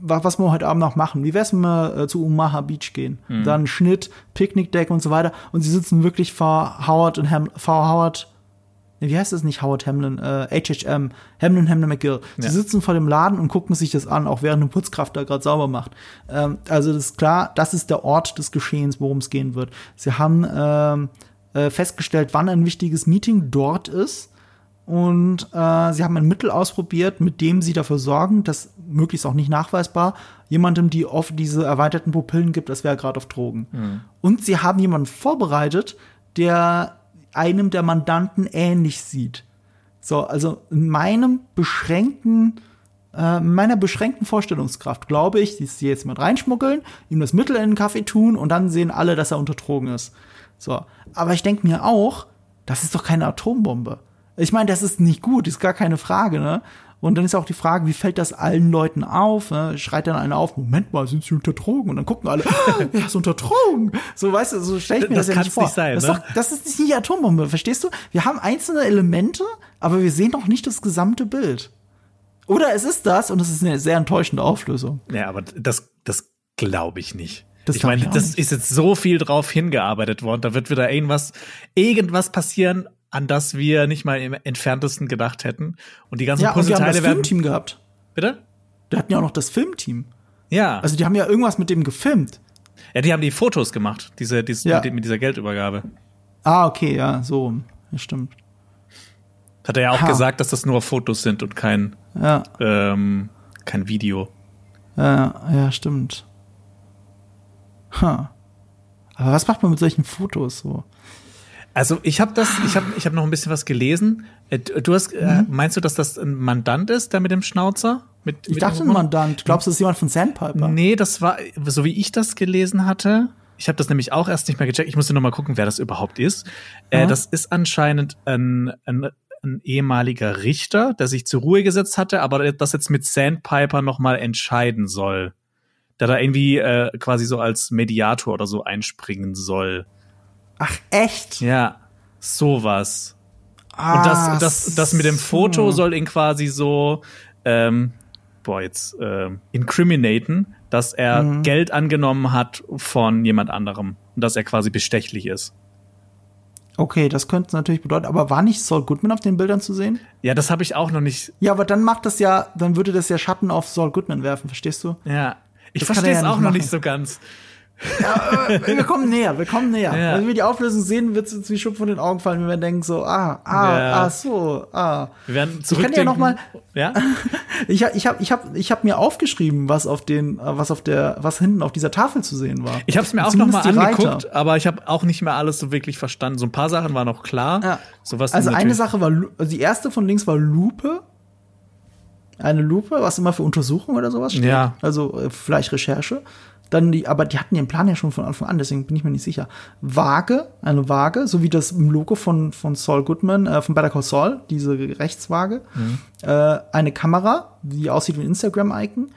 was wir heute Abend noch machen. Wie wär's, wenn wir äh, zu Omaha Beach gehen? Mhm. Dann Schnitt, Picknickdeck und so weiter. Und sie sitzen wirklich vor Howard und Ham vor Howard wie heißt das nicht Howard Hamlin, äh, HHM, Hamlin, Hamlin McGill. Sie ja. sitzen vor dem Laden und gucken sich das an, auch während eine Putzkraft da gerade sauber macht. Ähm, also das ist klar, das ist der Ort des Geschehens, worum es gehen wird. Sie haben ähm, äh, festgestellt, wann ein wichtiges Meeting dort ist. Und äh, sie haben ein Mittel ausprobiert, mit dem sie dafür sorgen, dass möglichst auch nicht nachweisbar jemandem, die oft diese erweiterten Pupillen gibt, das wäre gerade auf Drogen. Mhm. Und sie haben jemanden vorbereitet, der einem der Mandanten ähnlich sieht. So, also in meinem beschränkten, äh, meiner beschränkten Vorstellungskraft glaube ich, dass sie jetzt mit reinschmuggeln, ihm das Mittel in den Kaffee tun und dann sehen alle, dass er unter Drogen ist. So, aber ich denke mir auch, das ist doch keine Atombombe. Ich meine, das ist nicht gut, ist gar keine Frage, ne? Und dann ist auch die Frage, wie fällt das allen Leuten auf? Ne? Schreit dann einer auf, Moment mal, sind sie unter Drogen? Und dann gucken alle, ah, er ist unter Drogen. So, weißt du, so stelle ich mir das, das ja nicht vor. Nicht sein, das, ist ne? doch, das ist nicht die Atombombe, verstehst du? Wir haben einzelne Elemente, aber wir sehen noch nicht das gesamte Bild. Oder es ist das und es ist eine sehr enttäuschende Auflösung. Ja, aber das, das glaube ich nicht. Das ich meine, das nicht. ist jetzt so viel drauf hingearbeitet worden. Da wird wieder irgendwas, irgendwas passieren, an das wir nicht mal im entferntesten gedacht hätten. Und die ganzen Ja, und die haben Puzzleteile das werden. Filmteam gehabt. Bitte? Die hatten ja auch noch das Filmteam. Ja. Also die haben ja irgendwas mit dem gefilmt. ja, die haben die Fotos gemacht, diese, diese Ja. mit, mit dieser Geldübergabe. Ah, okay, ja, so. Ja, stimmt. Hat er ja auch Ha. gesagt, dass das nur Fotos sind und kein, Ja, ähm, kein Video. ja, ja, stimmt. Ha. Aber was macht man mit solchen Fotos so? Also ich habe das, ich habe, ich habe noch ein bisschen was gelesen. Äh, Du hast, äh, Mhm. meinst du, dass das ein Mandant ist, der mit dem Schnauzer? Mit, Ich mit dachte, ein Mandant. Glaubst du, das ist jemand von Sandpiper? Nee, das war, so wie ich das gelesen hatte. Ich habe das nämlich auch erst nicht mehr gecheckt. Ich musste noch mal gucken, wer das überhaupt ist. Äh, Aha. das ist anscheinend ein, ein, ein ehemaliger Richter, der sich zur Ruhe gesetzt hatte, aber das jetzt mit Sandpiper noch mal entscheiden soll. Der da irgendwie äh, quasi so als Mediator oder so einspringen soll. Ach, echt? Ja, sowas. Ah, Und das, das, das mit dem Foto so. soll ihn quasi so, ähm, boah, jetzt ähm, incriminaten, dass er Mhm. Geld angenommen hat von jemand anderem und dass er quasi bestechlich ist. Okay, das könnte es natürlich bedeuten. Aber war nicht Saul Goodman auf den Bildern zu sehen? Ja, das habe ich auch noch nicht. Ja, aber dann macht das ja, dann würde das ja Schatten auf Saul Goodman werfen, verstehst du? Ja, ich er verstehe es ja auch noch nicht so ganz. Ja, äh, wir kommen näher, wir kommen näher. Ja. Wenn wir die Auflösung sehen, wird es uns wie Schuppen von den Augen fallen. Wir werden denken so, ah, ah, Ja. ah, so, ah. Wir werden kann ja zurückdenken. noch mal- ja? Ich, ich habe ich hab, ich hab mir aufgeschrieben, was auf den, äh, was auf der, was hinten auf dieser Tafel zu sehen war. Ich habe es mir auch noch mal die Reiter. angeguckt, aber ich habe auch nicht mehr alles so wirklich verstanden. So ein paar Sachen waren noch klar. Ja. Sowas Also eine Sache war, also die erste von links war Lupe. Eine Lupe, was immer für Untersuchung oder sowas steht. Ja. Also äh, vielleicht Recherche. Dann die, aber die hatten den Plan ja schon von Anfang an, deswegen bin ich mir nicht sicher. Waage, eine Waage, so wie das im Logo von, von Saul Goodman, äh, von Better Call Saul, diese Rechtswaage. Äh, eine Kamera, die aussieht wie ein Instagram-Icon.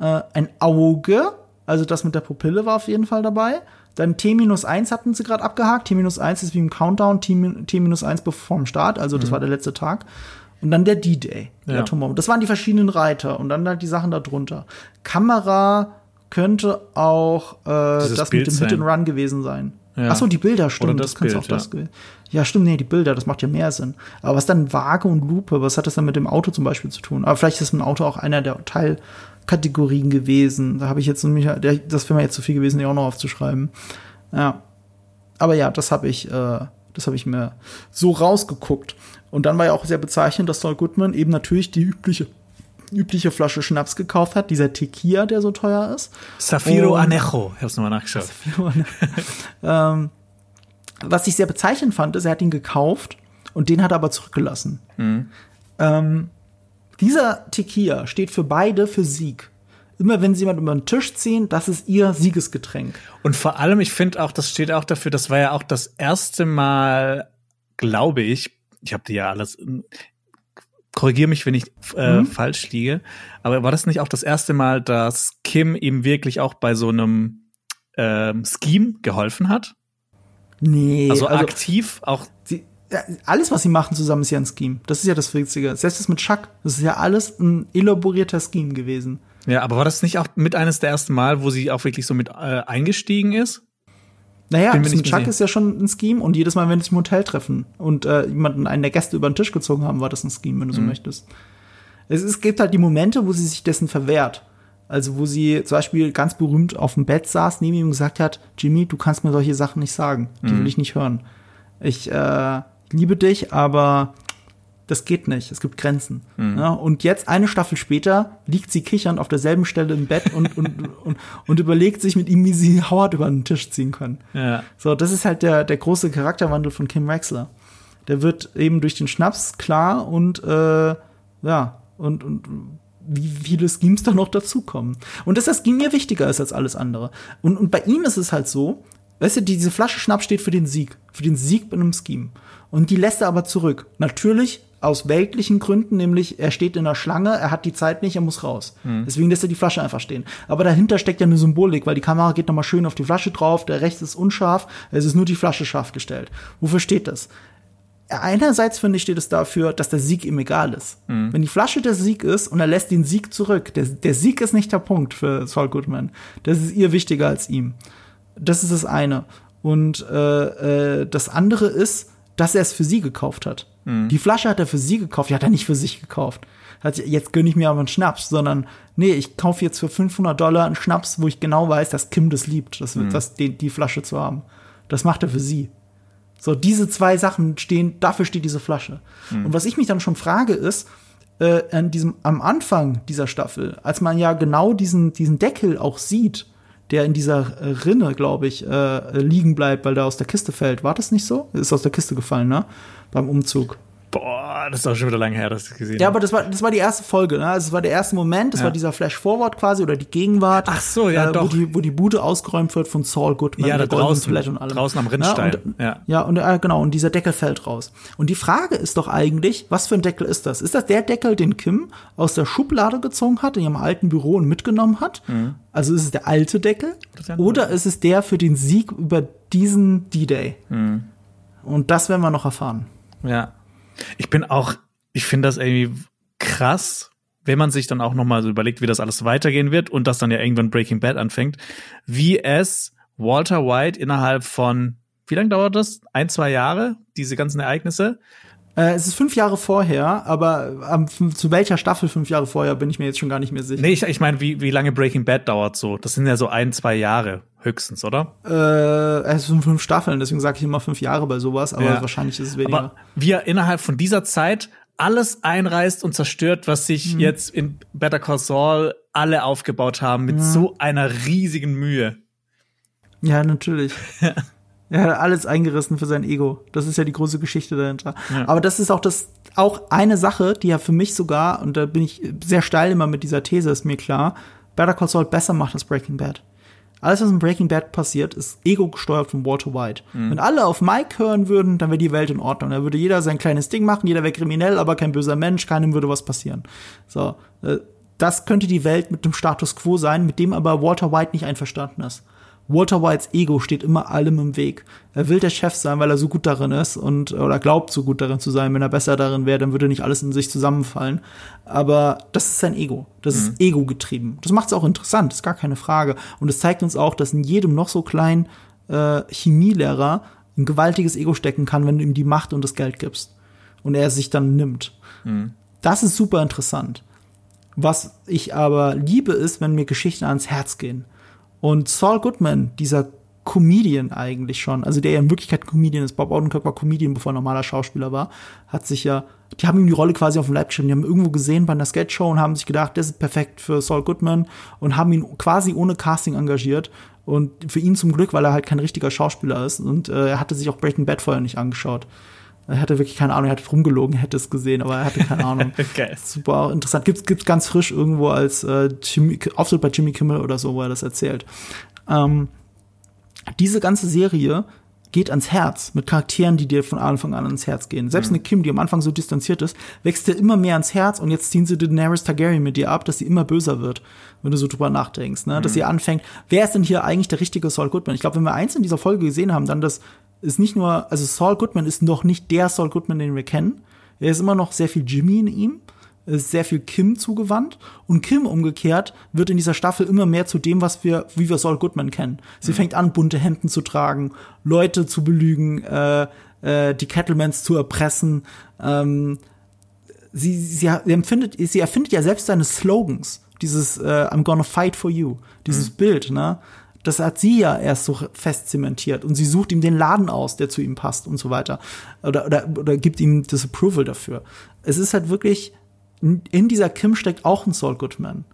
Äh, ein Auge, also das mit der Pupille war auf jeden Fall dabei. Dann T-1 hatten sie gerade abgehakt. T-1 ist wie im Countdown, T- T-1 bevor dem Start, also das war der letzte Tag. Und dann der D-Day, der Ja. Atombombe. Das waren die verschiedenen Reiter und dann halt die Sachen darunter. Kamera könnte auch äh, Dieses das Bild mit dem Hit and Run gewesen sein. Ja. Ach so, die Bilder, stimmt. Oder das könnte Bild, auch das ja. gewesen. Ja, stimmt, nee, die Bilder, das macht ja mehr Sinn. Aber was dann Waage und Lupe, was hat das dann mit dem Auto zum Beispiel zu tun? Aber vielleicht ist ein Auto auch einer der Teilkategorien gewesen. Da habe ich jetzt nämlich, das wäre mir jetzt zu viel gewesen, die auch noch aufzuschreiben. Ja. Aber ja, das habe ich, äh, das habe ich mir so rausgeguckt. Und dann war ja auch sehr bezeichnend, dass Saul Goodman eben natürlich die übliche, übliche Flasche Schnaps gekauft hat, dieser Tequila, der so teuer ist. Safiro Und- Anejo. Ich hab's nochmal nachgeschaut. ähm, was ich sehr bezeichnend fand, ist, er hat ihn gekauft und den hat er aber zurückgelassen. Ähm, dieser Tequila steht für beide für Sieg. Immer wenn sie jemand über den Tisch ziehen, das ist ihr Siegesgetränk. Und vor allem, ich finde auch, das steht auch dafür, das war ja auch das erste Mal, glaube ich, ich habe dir ja alles, korrigiere mich, wenn ich äh, Mhm. falsch liege, aber war das nicht auch das erste Mal, dass Kim ihm wirklich auch bei so einem ähm, Scheme geholfen hat? Nee, Also, aktiv auch. sie, alles, was sie machen zusammen, ist ja ein Scheme. Das ist ja das Witzige. Selbst das mit Chuck, das ist ja alles ein elaborierter Scheme gewesen. Ja, aber war das nicht auch mit eines der ersten Mal, wo sie auch wirklich so mit äh, eingestiegen ist? Naja, mit Chuck ist ja schon ein Scheme und jedes Mal, wenn sie sich im Hotel treffen und äh, jemanden, einen der Gäste über den Tisch gezogen haben, war das ein Scheme, wenn du so Mhm. möchtest. Es, es gibt halt die Momente, wo sie sich dessen verwehrt. Also wo sie zum Beispiel ganz berühmt auf dem Bett saß, neben ihm gesagt hat, Jimmy, du kannst mir solche Sachen nicht sagen. Die Mhm. will ich nicht hören. Ich äh, liebe dich, aber das geht nicht. Es gibt Grenzen. Mhm. Ja, und jetzt, eine Staffel später, liegt sie kichernd auf derselben Stelle im Bett und, und, und, und überlegt sich mit ihm, wie sie Howard über den Tisch ziehen können. Ja. So, das ist halt der, der große Charakterwandel von Kim Wexler. Der wird eben durch den Schnaps klar und äh, ja, und, und wie viele Schemes da noch dazukommen. Und dass das Scheme mir wichtiger ist als alles andere. Und, und bei ihm ist es halt so, weißt du, diese Flasche Schnaps steht für den Sieg. Für den Sieg bei einem Scheme. Und die lässt er aber zurück. Natürlich aus weltlichen Gründen, nämlich er steht in der Schlange, er hat die Zeit nicht, er muss raus. Deswegen lässt er die Flasche einfach stehen. Aber dahinter steckt ja eine Symbolik, weil die Kamera geht nochmal schön auf die Flasche drauf, der rechts ist unscharf, es ist nur die Flasche scharf gestellt. Wofür steht das? Einerseits finde ich, steht es dafür, dass der Sieg ihm egal ist. Wenn die Flasche der Sieg ist und er lässt den Sieg zurück, der, der Sieg ist nicht der Punkt für Saul Goodman. Das ist ihr wichtiger als ihm. Das ist das eine. Und äh, äh, das andere ist, dass er es für sie gekauft hat. Die Flasche hat er für sie gekauft, die hat er nicht für sich gekauft. Hat, jetzt gönne ich mir aber einen Schnaps, sondern nee, ich kaufe jetzt für 500 Dollar einen Schnaps, wo ich genau weiß, dass Kim das liebt, das, das, die, die Flasche zu haben. Das macht er für sie. So, diese zwei Sachen stehen, dafür steht diese Flasche. Und was ich mich dann schon frage, ist, äh, an diesem, am Anfang dieser Staffel, als man ja genau diesen, diesen Deckel auch sieht, der in dieser Rinne, glaube ich, äh, liegen bleibt, weil der aus der Kiste fällt. War das nicht so? Ist aus der Kiste gefallen, ne? Beim Umzug. Boah, das ist auch schon wieder lange her, dass ich das gesehen Ja, habe. aber das war, das war die erste Folge, ne? Also es war der erste Moment, das Ja. war dieser Flash-Forward quasi oder die Gegenwart. Ach so, ja, äh, Wo doch. die, wo die Bude ausgeräumt wird von Saul Goodman. Ja, da draußen, und allem. draußen am Ne? Rinnstein. Und, Ja. ja, und äh, genau, und dieser Deckel fällt raus. Und die Frage ist doch eigentlich, was für ein Deckel ist das? Ist das der Deckel, den Kim aus der Schublade gezogen hat, in ihrem alten Büro und mitgenommen hat? Also ist es der alte Deckel? Ist ja Oder ist es der für den Sieg über diesen D-Day? Und das werden wir noch erfahren. Ja. Ich bin auch, ich finde das irgendwie krass, wenn man sich dann auch noch mal so überlegt, wie das alles weitergehen wird und das dann ja irgendwann Breaking Bad anfängt, wie es Walter White innerhalb von, wie lange dauert das? Ein, zwei Jahre, diese ganzen Ereignisse? Äh, es ist fünf Jahre vorher, aber am, zu welcher Staffel fünf Jahre vorher bin ich mir jetzt schon gar nicht mehr sicher. Nee, ich, ich meine, wie, wie lange Breaking Bad dauert so? Das sind ja so ein, zwei Jahre höchstens, oder? Äh, es sind fünf Staffeln, deswegen sage ich immer fünf Jahre bei sowas, aber Ja. wahrscheinlich ist es weniger. Aber wie er innerhalb von dieser Zeit alles einreißt und zerstört, was sich Mhm. jetzt in Better Call Saul alle aufgebaut haben, mit so einer riesigen Mühe. ja, natürlich. Er hat alles eingerissen für sein Ego. Das ist ja die große Geschichte dahinter. Ja. Aber das ist auch das, auch eine Sache, die ja für mich sogar, und da bin ich sehr steil immer mit dieser These, ist mir klar, Better Call Saul besser macht als Breaking Bad. Alles, was in Breaking Bad passiert, ist ego gesteuert von Walter White. Wenn alle auf Mike hören würden, dann wäre die Welt in Ordnung. Da würde jeder sein kleines Ding machen, jeder wäre kriminell, aber kein böser Mensch, keinem würde was passieren. So, äh, das könnte die Welt mit dem Status quo sein, mit dem aber Walter White nicht einverstanden ist. Walter Whites Ego steht immer allem im Weg. Er will der Chef sein, weil er so gut darin ist und oder glaubt so gut darin zu sein. Wenn er besser darin wäre, dann würde nicht alles in sich zusammenfallen. Aber das ist sein Ego. Das ist Ego getrieben. Das macht es auch interessant, ist gar keine Frage. Und es zeigt uns auch, dass in jedem noch so kleinen äh, Chemielehrer ein gewaltiges Ego stecken kann, wenn du ihm die Macht und das Geld gibst. Und er es sich dann nimmt. Das ist super interessant. Was ich aber liebe, ist, wenn mir Geschichten ans Herz gehen. Und Saul Goodman, dieser Comedian eigentlich schon, also der ja in Wirklichkeit Comedian ist, Bob Odenkirk war Comedian, bevor er normaler Schauspieler war, hat sich ja, die haben ihm die Rolle quasi auf den Leib geschrieben, die haben irgendwo gesehen bei einer Sketchshow und haben sich gedacht, das ist perfekt für Saul Goodman und haben ihn quasi ohne Casting engagiert und für ihn zum Glück, weil er halt kein richtiger Schauspieler ist. Und äh, er hatte sich auch Breaking Bad vorher nicht angeschaut. Er hatte wirklich keine Ahnung, er hat rumgelogen, hätte es gesehen, aber er hatte keine Ahnung. Geil. Super interessant. Gibt's gibt's ganz frisch irgendwo als äh, Jimmy, Auftritt bei Jimmy Kimmel oder so, wo er das erzählt. Ähm, diese ganze Serie geht ans Herz mit Charakteren, die dir von Anfang an ans Herz gehen. Selbst eine Kim, die am Anfang so distanziert ist, wächst dir immer mehr ans Herz und jetzt ziehen sie Daenerys Targaryen mit dir ab, dass sie immer böser wird, wenn du so drüber nachdenkst, ne? Dass sie anfängt, wer ist denn hier eigentlich der richtige Saul Goodman? Ich glaube, wenn wir eins in dieser Folge gesehen haben, dann das ist nicht nur, also Saul Goodman ist noch nicht der Saul Goodman, den wir kennen. Er ist immer noch sehr viel Jimmy in ihm ist sehr viel Kim zugewandt und Kim umgekehrt wird in dieser Staffel immer mehr zu dem, was wir, wie wir Saul Goodman kennen. Sie fängt an, bunte Hemden zu tragen, Leute zu belügen, äh, äh, die Kettlemans zu erpressen. Ähm, sie, sie, sie empfindet, sie erfindet ja selbst seine Slogans. Dieses äh, I'm gonna fight for you, dieses Bild, ne? Das hat sie ja erst so fest zementiert und sie sucht ihm den Laden aus, der zu ihm passt und so weiter. Oder, oder, oder gibt ihm das Approval dafür. Es ist halt wirklich, in dieser Kim steckt auch ein Saul Goodman.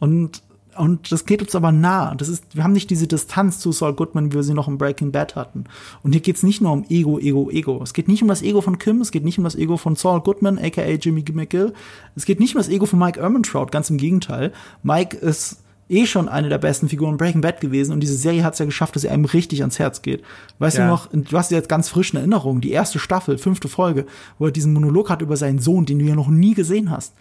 Und, und das geht uns aber nah. Das ist, wir haben nicht diese Distanz zu Saul Goodman, wie wir sie noch im Breaking Bad hatten. Und hier geht's nicht nur um Ego, Ego, Ego. Es geht nicht um das Ego von Kim, es geht nicht um das Ego von Saul Goodman, aka Jimmy McGill. Es geht nicht um das Ego von Mike Ehrmantraut, ganz im Gegenteil. Mike ist eh schon eine der besten Figuren in Breaking Bad gewesen und diese Serie hat es ja geschafft, dass sie einem richtig ans Herz geht. Weißt Ja. du noch, du hast jetzt ganz frisch in Erinnerung, die erste Staffel, fünfte Folge, wo er diesen Monolog hat über seinen Sohn, den du ja noch nie gesehen hast.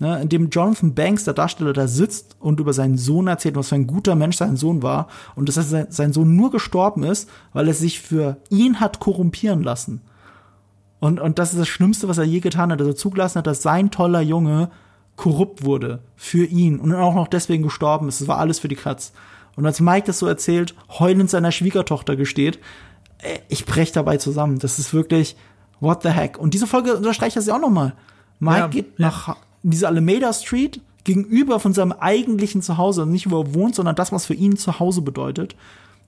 Ne, in dem Jonathan Banks, der Darsteller, da sitzt und über seinen Sohn erzählt, was für ein guter Mensch sein Sohn war und dass sein, sein Sohn nur gestorben ist, weil er sich für ihn hat korrumpieren lassen. Und, und das ist das Schlimmste, was er je getan hat, dass er zugelassen hat, dass sein toller Junge korrupt wurde für ihn und auch noch deswegen gestorben ist. Das war alles für die Katz. Und als Mike das so erzählt, heulend seiner Schwiegertochter gesteht, äh, ich brech dabei zusammen. Das ist wirklich, what the heck. Und diese Folge unterstreicht das ja auch nochmal. Mike Ja, geht ja. nach diese Alameda Street gegenüber von seinem eigentlichen Zuhause, nicht wo er wohnt, sondern das, was für ihn Zuhause bedeutet.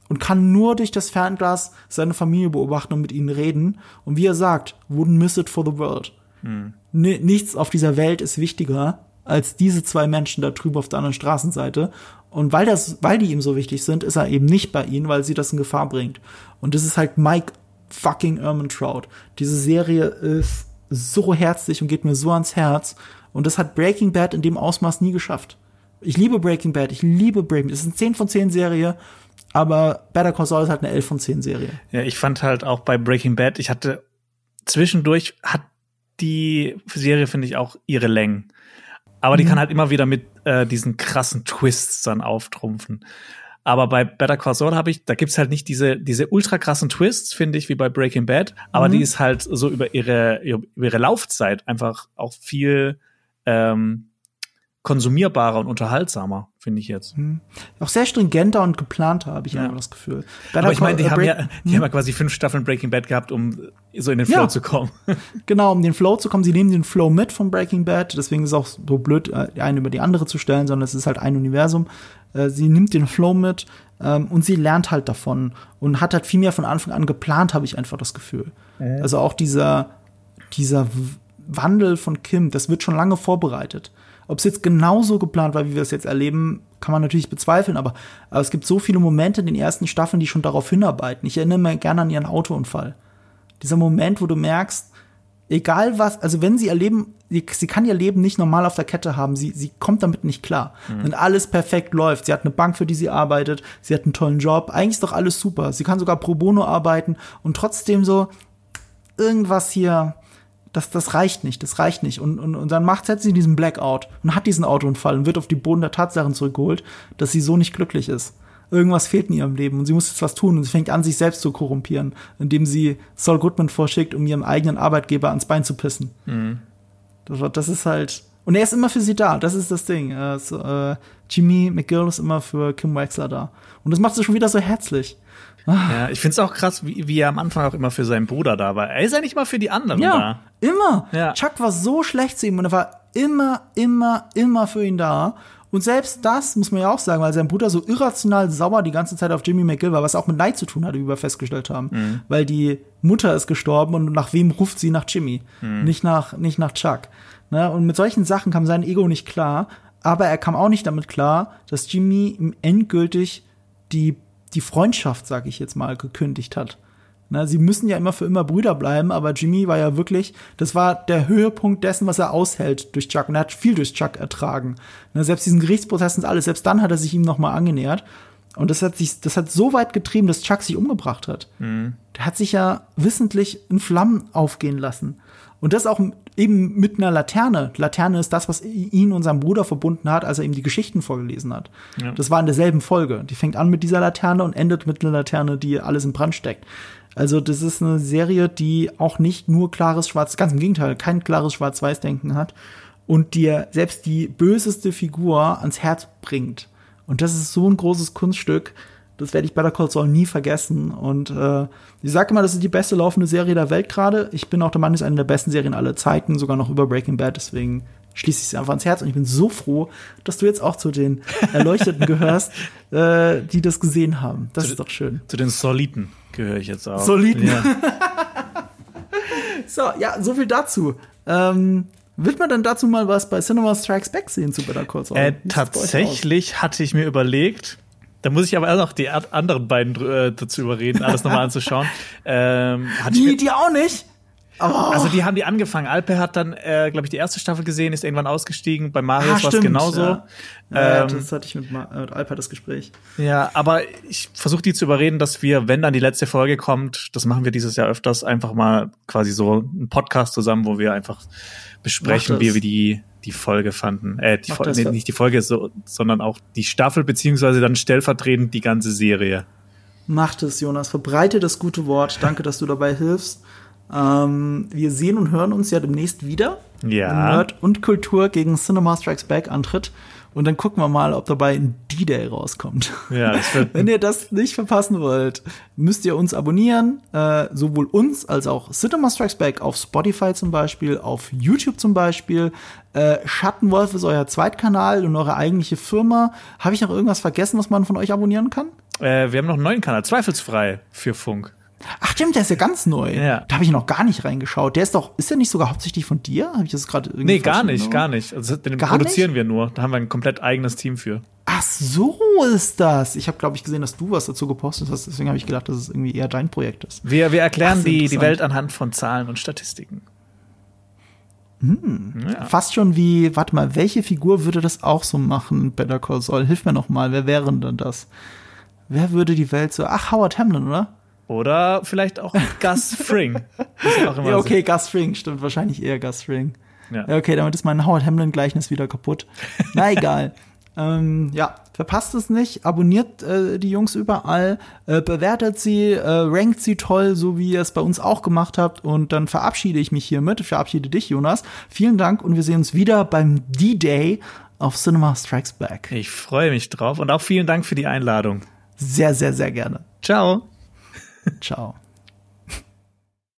Und kann nur durch das Fernglas seine Familie beobachten und mit ihnen reden. Und wie er sagt, wouldn't miss it for the world. Ni- Nichts auf dieser Welt ist wichtiger als diese zwei Menschen da drüben auf der anderen Straßenseite. Und weil das, weil die ihm so wichtig sind, ist er eben nicht bei ihnen, weil sie das in Gefahr bringt. Und das ist halt Mike fucking Ehrmantraut. Diese Serie ist so herzlich und geht mir so ans Herz. Und das hat Breaking Bad in dem Ausmaß nie geschafft. Ich liebe Breaking Bad, ich liebe Breaking Bad. Es ist eine 10 von 10 Serie, aber Better Call Saul ist halt eine 11 von 10 Serie. Ja, ich fand halt auch bei Breaking Bad, ich hatte zwischendurch hat die Serie, finde ich, auch ihre Längen. Aber die kann halt immer wieder mit äh, diesen krassen Twists dann auftrumpfen. Aber bei Better Call Saul habe ich, da gibt's halt nicht diese, diese ultra krassen Twists, finde ich, wie bei Breaking Bad. Aber die ist halt so über ihre, über ihre Laufzeit einfach auch viel ähm, konsumierbarer und unterhaltsamer, finde ich jetzt. Auch sehr stringenter und geplanter, habe ich Ja. immer das Gefühl. Aber ich meine, die äh, haben ja, die haben ja quasi fünf Staffeln Breaking Bad gehabt, um so in den Flow Ja. zu kommen. Genau, um den Flow zu kommen. Sie nehmen den Flow mit von Breaking Bad. Deswegen ist es auch so blöd, äh, die eine über die andere zu stellen, sondern es ist halt ein Universum. Äh, Sie nimmt den Flow mit ähm, und sie lernt halt davon und hat halt viel mehr von Anfang an geplant, habe ich einfach das Gefühl. Also auch dieser, dieser Wandel von Kim, das wird schon lange vorbereitet. Ob es jetzt genauso geplant war, wie wir es jetzt erleben, kann man natürlich bezweifeln, aber, aber es gibt so viele Momente in den ersten Staffeln, die schon darauf hinarbeiten. Ich erinnere mich gerne an ihren Autounfall dieser Moment, wo du merkst, egal was, also wenn sie ihr Leben, sie, kann ihr Leben nicht normal auf der Kette haben, sie, sie kommt damit nicht klar. Wenn alles perfekt läuft, sie hat eine Bank, für die sie arbeitet, sie hat einen tollen Job, eigentlich ist doch alles super. Sie kann sogar pro bono arbeiten und trotzdem so irgendwas hier, das, das reicht nicht, das reicht nicht. Und, und, und dann macht setzt sie diesen Blackout und hat diesen Autounfall und wird auf die Boden der Tatsachen zurückgeholt, dass sie so nicht glücklich ist. Irgendwas fehlt in ihrem Leben und sie muss jetzt was tun und sie fängt an, sich selbst zu korrumpieren, indem sie Saul Goodman vorschickt, um ihrem eigenen Arbeitgeber ans Bein zu pissen. Das, war- das ist halt. Und er ist immer für sie da, das ist das Ding. Äh, so, äh, Jimmy McGill ist immer für Kim Wexler da. Und das macht sie schon wieder so herzlich. Ja, ich find's auch krass, wie, wie er am Anfang auch immer für seinen Bruder da war. Er ist ja nicht mal für die anderen Ja, immer. Ja. Chuck war so schlecht zu ihm und er war immer, immer, immer für ihn da. Und selbst das muss man ja auch sagen, weil sein Bruder so irrational sauer die ganze Zeit auf Jimmy McGill war, was auch mit Neid zu tun hatte, wie wir festgestellt haben. Weil die Mutter ist gestorben und nach wem ruft sie nach Jimmy? Nicht nach, nicht nach Chuck. Ne? Und mit solchen Sachen kam sein Ego nicht klar. Aber er kam auch nicht damit klar, dass Jimmy ihm endgültig die, die Freundschaft, sag ich jetzt mal, gekündigt hat. Na, sie müssen ja immer für immer Brüder bleiben, aber Jimmy war ja wirklich, das war der Höhepunkt dessen, was er aushält durch Chuck. Und er hat viel durch Chuck ertragen. Na, selbst diesen Gerichtsprozess und alles, selbst dann hat er sich ihm nochmal angenähert. Und das hat sich, das hat so weit getrieben, dass Chuck sich umgebracht hat. Der hat sich ja wissentlich in Flammen aufgehen lassen. Und das auch eben mit einer Laterne. Laterne ist das, was ihn und seinen Bruder verbunden hat, als er ihm die Geschichten vorgelesen hat. Ja. Das war in derselben Folge. Die fängt an mit dieser Laterne und endet mit einer Laterne, die alles in Brand steckt. Also das ist eine Serie, die auch nicht nur klares Schwarz, ganz im Gegenteil, kein klares Schwarz-Weiß-Denken hat und dir selbst die böseste Figur ans Herz bringt. Und das ist so ein großes Kunststück. Das werde ich Better Call Saul nie vergessen. Und äh, ich sage immer, das ist die beste laufende Serie der Welt gerade. Ich bin auch der Meinung, es ist eine der besten Serien aller Zeiten, sogar noch über Breaking Bad. Deswegen schließe ich es einfach ans Herz. Und ich bin so froh, dass du jetzt auch zu den Erleuchteten gehörst, äh, die das gesehen haben. Das Zu- ist doch schön. Zu den Soliten gehöre ich jetzt auch. Soliten? Ja. So, ja, so viel dazu. Ähm, wird man dann dazu mal was bei Cinema Strikes Back sehen zu Better Call Saul? Äh, bei tatsächlich hatte ich mir überlegt, da muss ich aber erst noch die anderen beiden äh, dazu überreden, alles nochmal anzuschauen. Ähm, Die, die auch nicht? also die haben die angefangen. Alpe hat dann, äh, glaube ich, die erste Staffel gesehen, ist irgendwann ausgestiegen. Bei Marius war es genauso. Ja. Ja, Ähm, das hatte ich mit, Ma- mit Alper das Gespräch. Ja, aber ich versuche die zu überreden, dass wir, wenn dann die letzte Folge kommt, das machen wir dieses Jahr öfters, einfach mal quasi so einen Podcast zusammen, wo wir einfach besprechen, wie wir die, die Folge fanden. Äh, die Folge, nee, nicht die Folge, so, sondern auch die Staffel, beziehungsweise dann stellvertretend die ganze Serie. Macht es, Jonas. Verbreite das gute Wort. Danke, dass du dabei hilfst. Ähm, wir sehen und hören uns ja demnächst wieder. Ja. Nerd und Kultur gegen Cinema Strikes Back antritt. Und dann gucken wir mal, ob dabei ein D-Day rauskommt. Ja, Wenn ihr das nicht verpassen wollt, müsst ihr uns abonnieren, äh, sowohl uns als auch Cinema Strikes Back auf Spotify zum Beispiel, auf YouTube zum Beispiel. Äh, Schattenwolf ist euer Zweitkanal und eure eigentliche Firma. Habe ich noch irgendwas vergessen, was man von euch abonnieren kann? äh, wir haben noch einen neuen Kanal, zweifelsfrei für Funk. Ach stimmt, der ist ja ganz neu. Ja. Da habe ich noch gar nicht reingeschaut. Der ist doch, ist der nicht sogar hauptsächlich von dir? Habe ich das gerade irgendwie Nee, gar nicht, gar nicht. Also den Gar produzieren wir nur. Da haben wir ein komplett eigenes Team für. Ach so ist das. Ich habe glaube ich gesehen, dass du was dazu gepostet hast. Deswegen habe ich gedacht, dass es irgendwie eher dein Projekt ist. Wir, wir erklären Ach, die, die. Welt anhand von Zahlen und Statistiken. Ja. Fast schon wie, warte mal, welche Figur würde das auch so machen? Better Call Saul. Hilf mir noch mal. Wer wäre denn das? Wer würde die Welt so? Ach, Howard Hamlin, oder? Oder vielleicht auch Gus Fring. Ja auch Ja, so. okay, Gus Fring, stimmt wahrscheinlich eher Gus Fring. Ja, okay, damit ist mein Howard Hamlin-Gleichnis wieder kaputt. Na egal. ähm, ja, verpasst es nicht, abonniert äh, die Jungs überall, äh, bewertet sie, äh, rankt sie toll, so wie ihr es bei uns auch gemacht habt. Und dann verabschiede ich mich hiermit, verabschiede dich, Jonas. Vielen Dank und wir sehen uns wieder beim D-Day auf Cinema Strikes Back. Ich freue mich drauf und auch vielen Dank für die Einladung. Sehr, sehr, sehr gerne. Ciao. Ciao.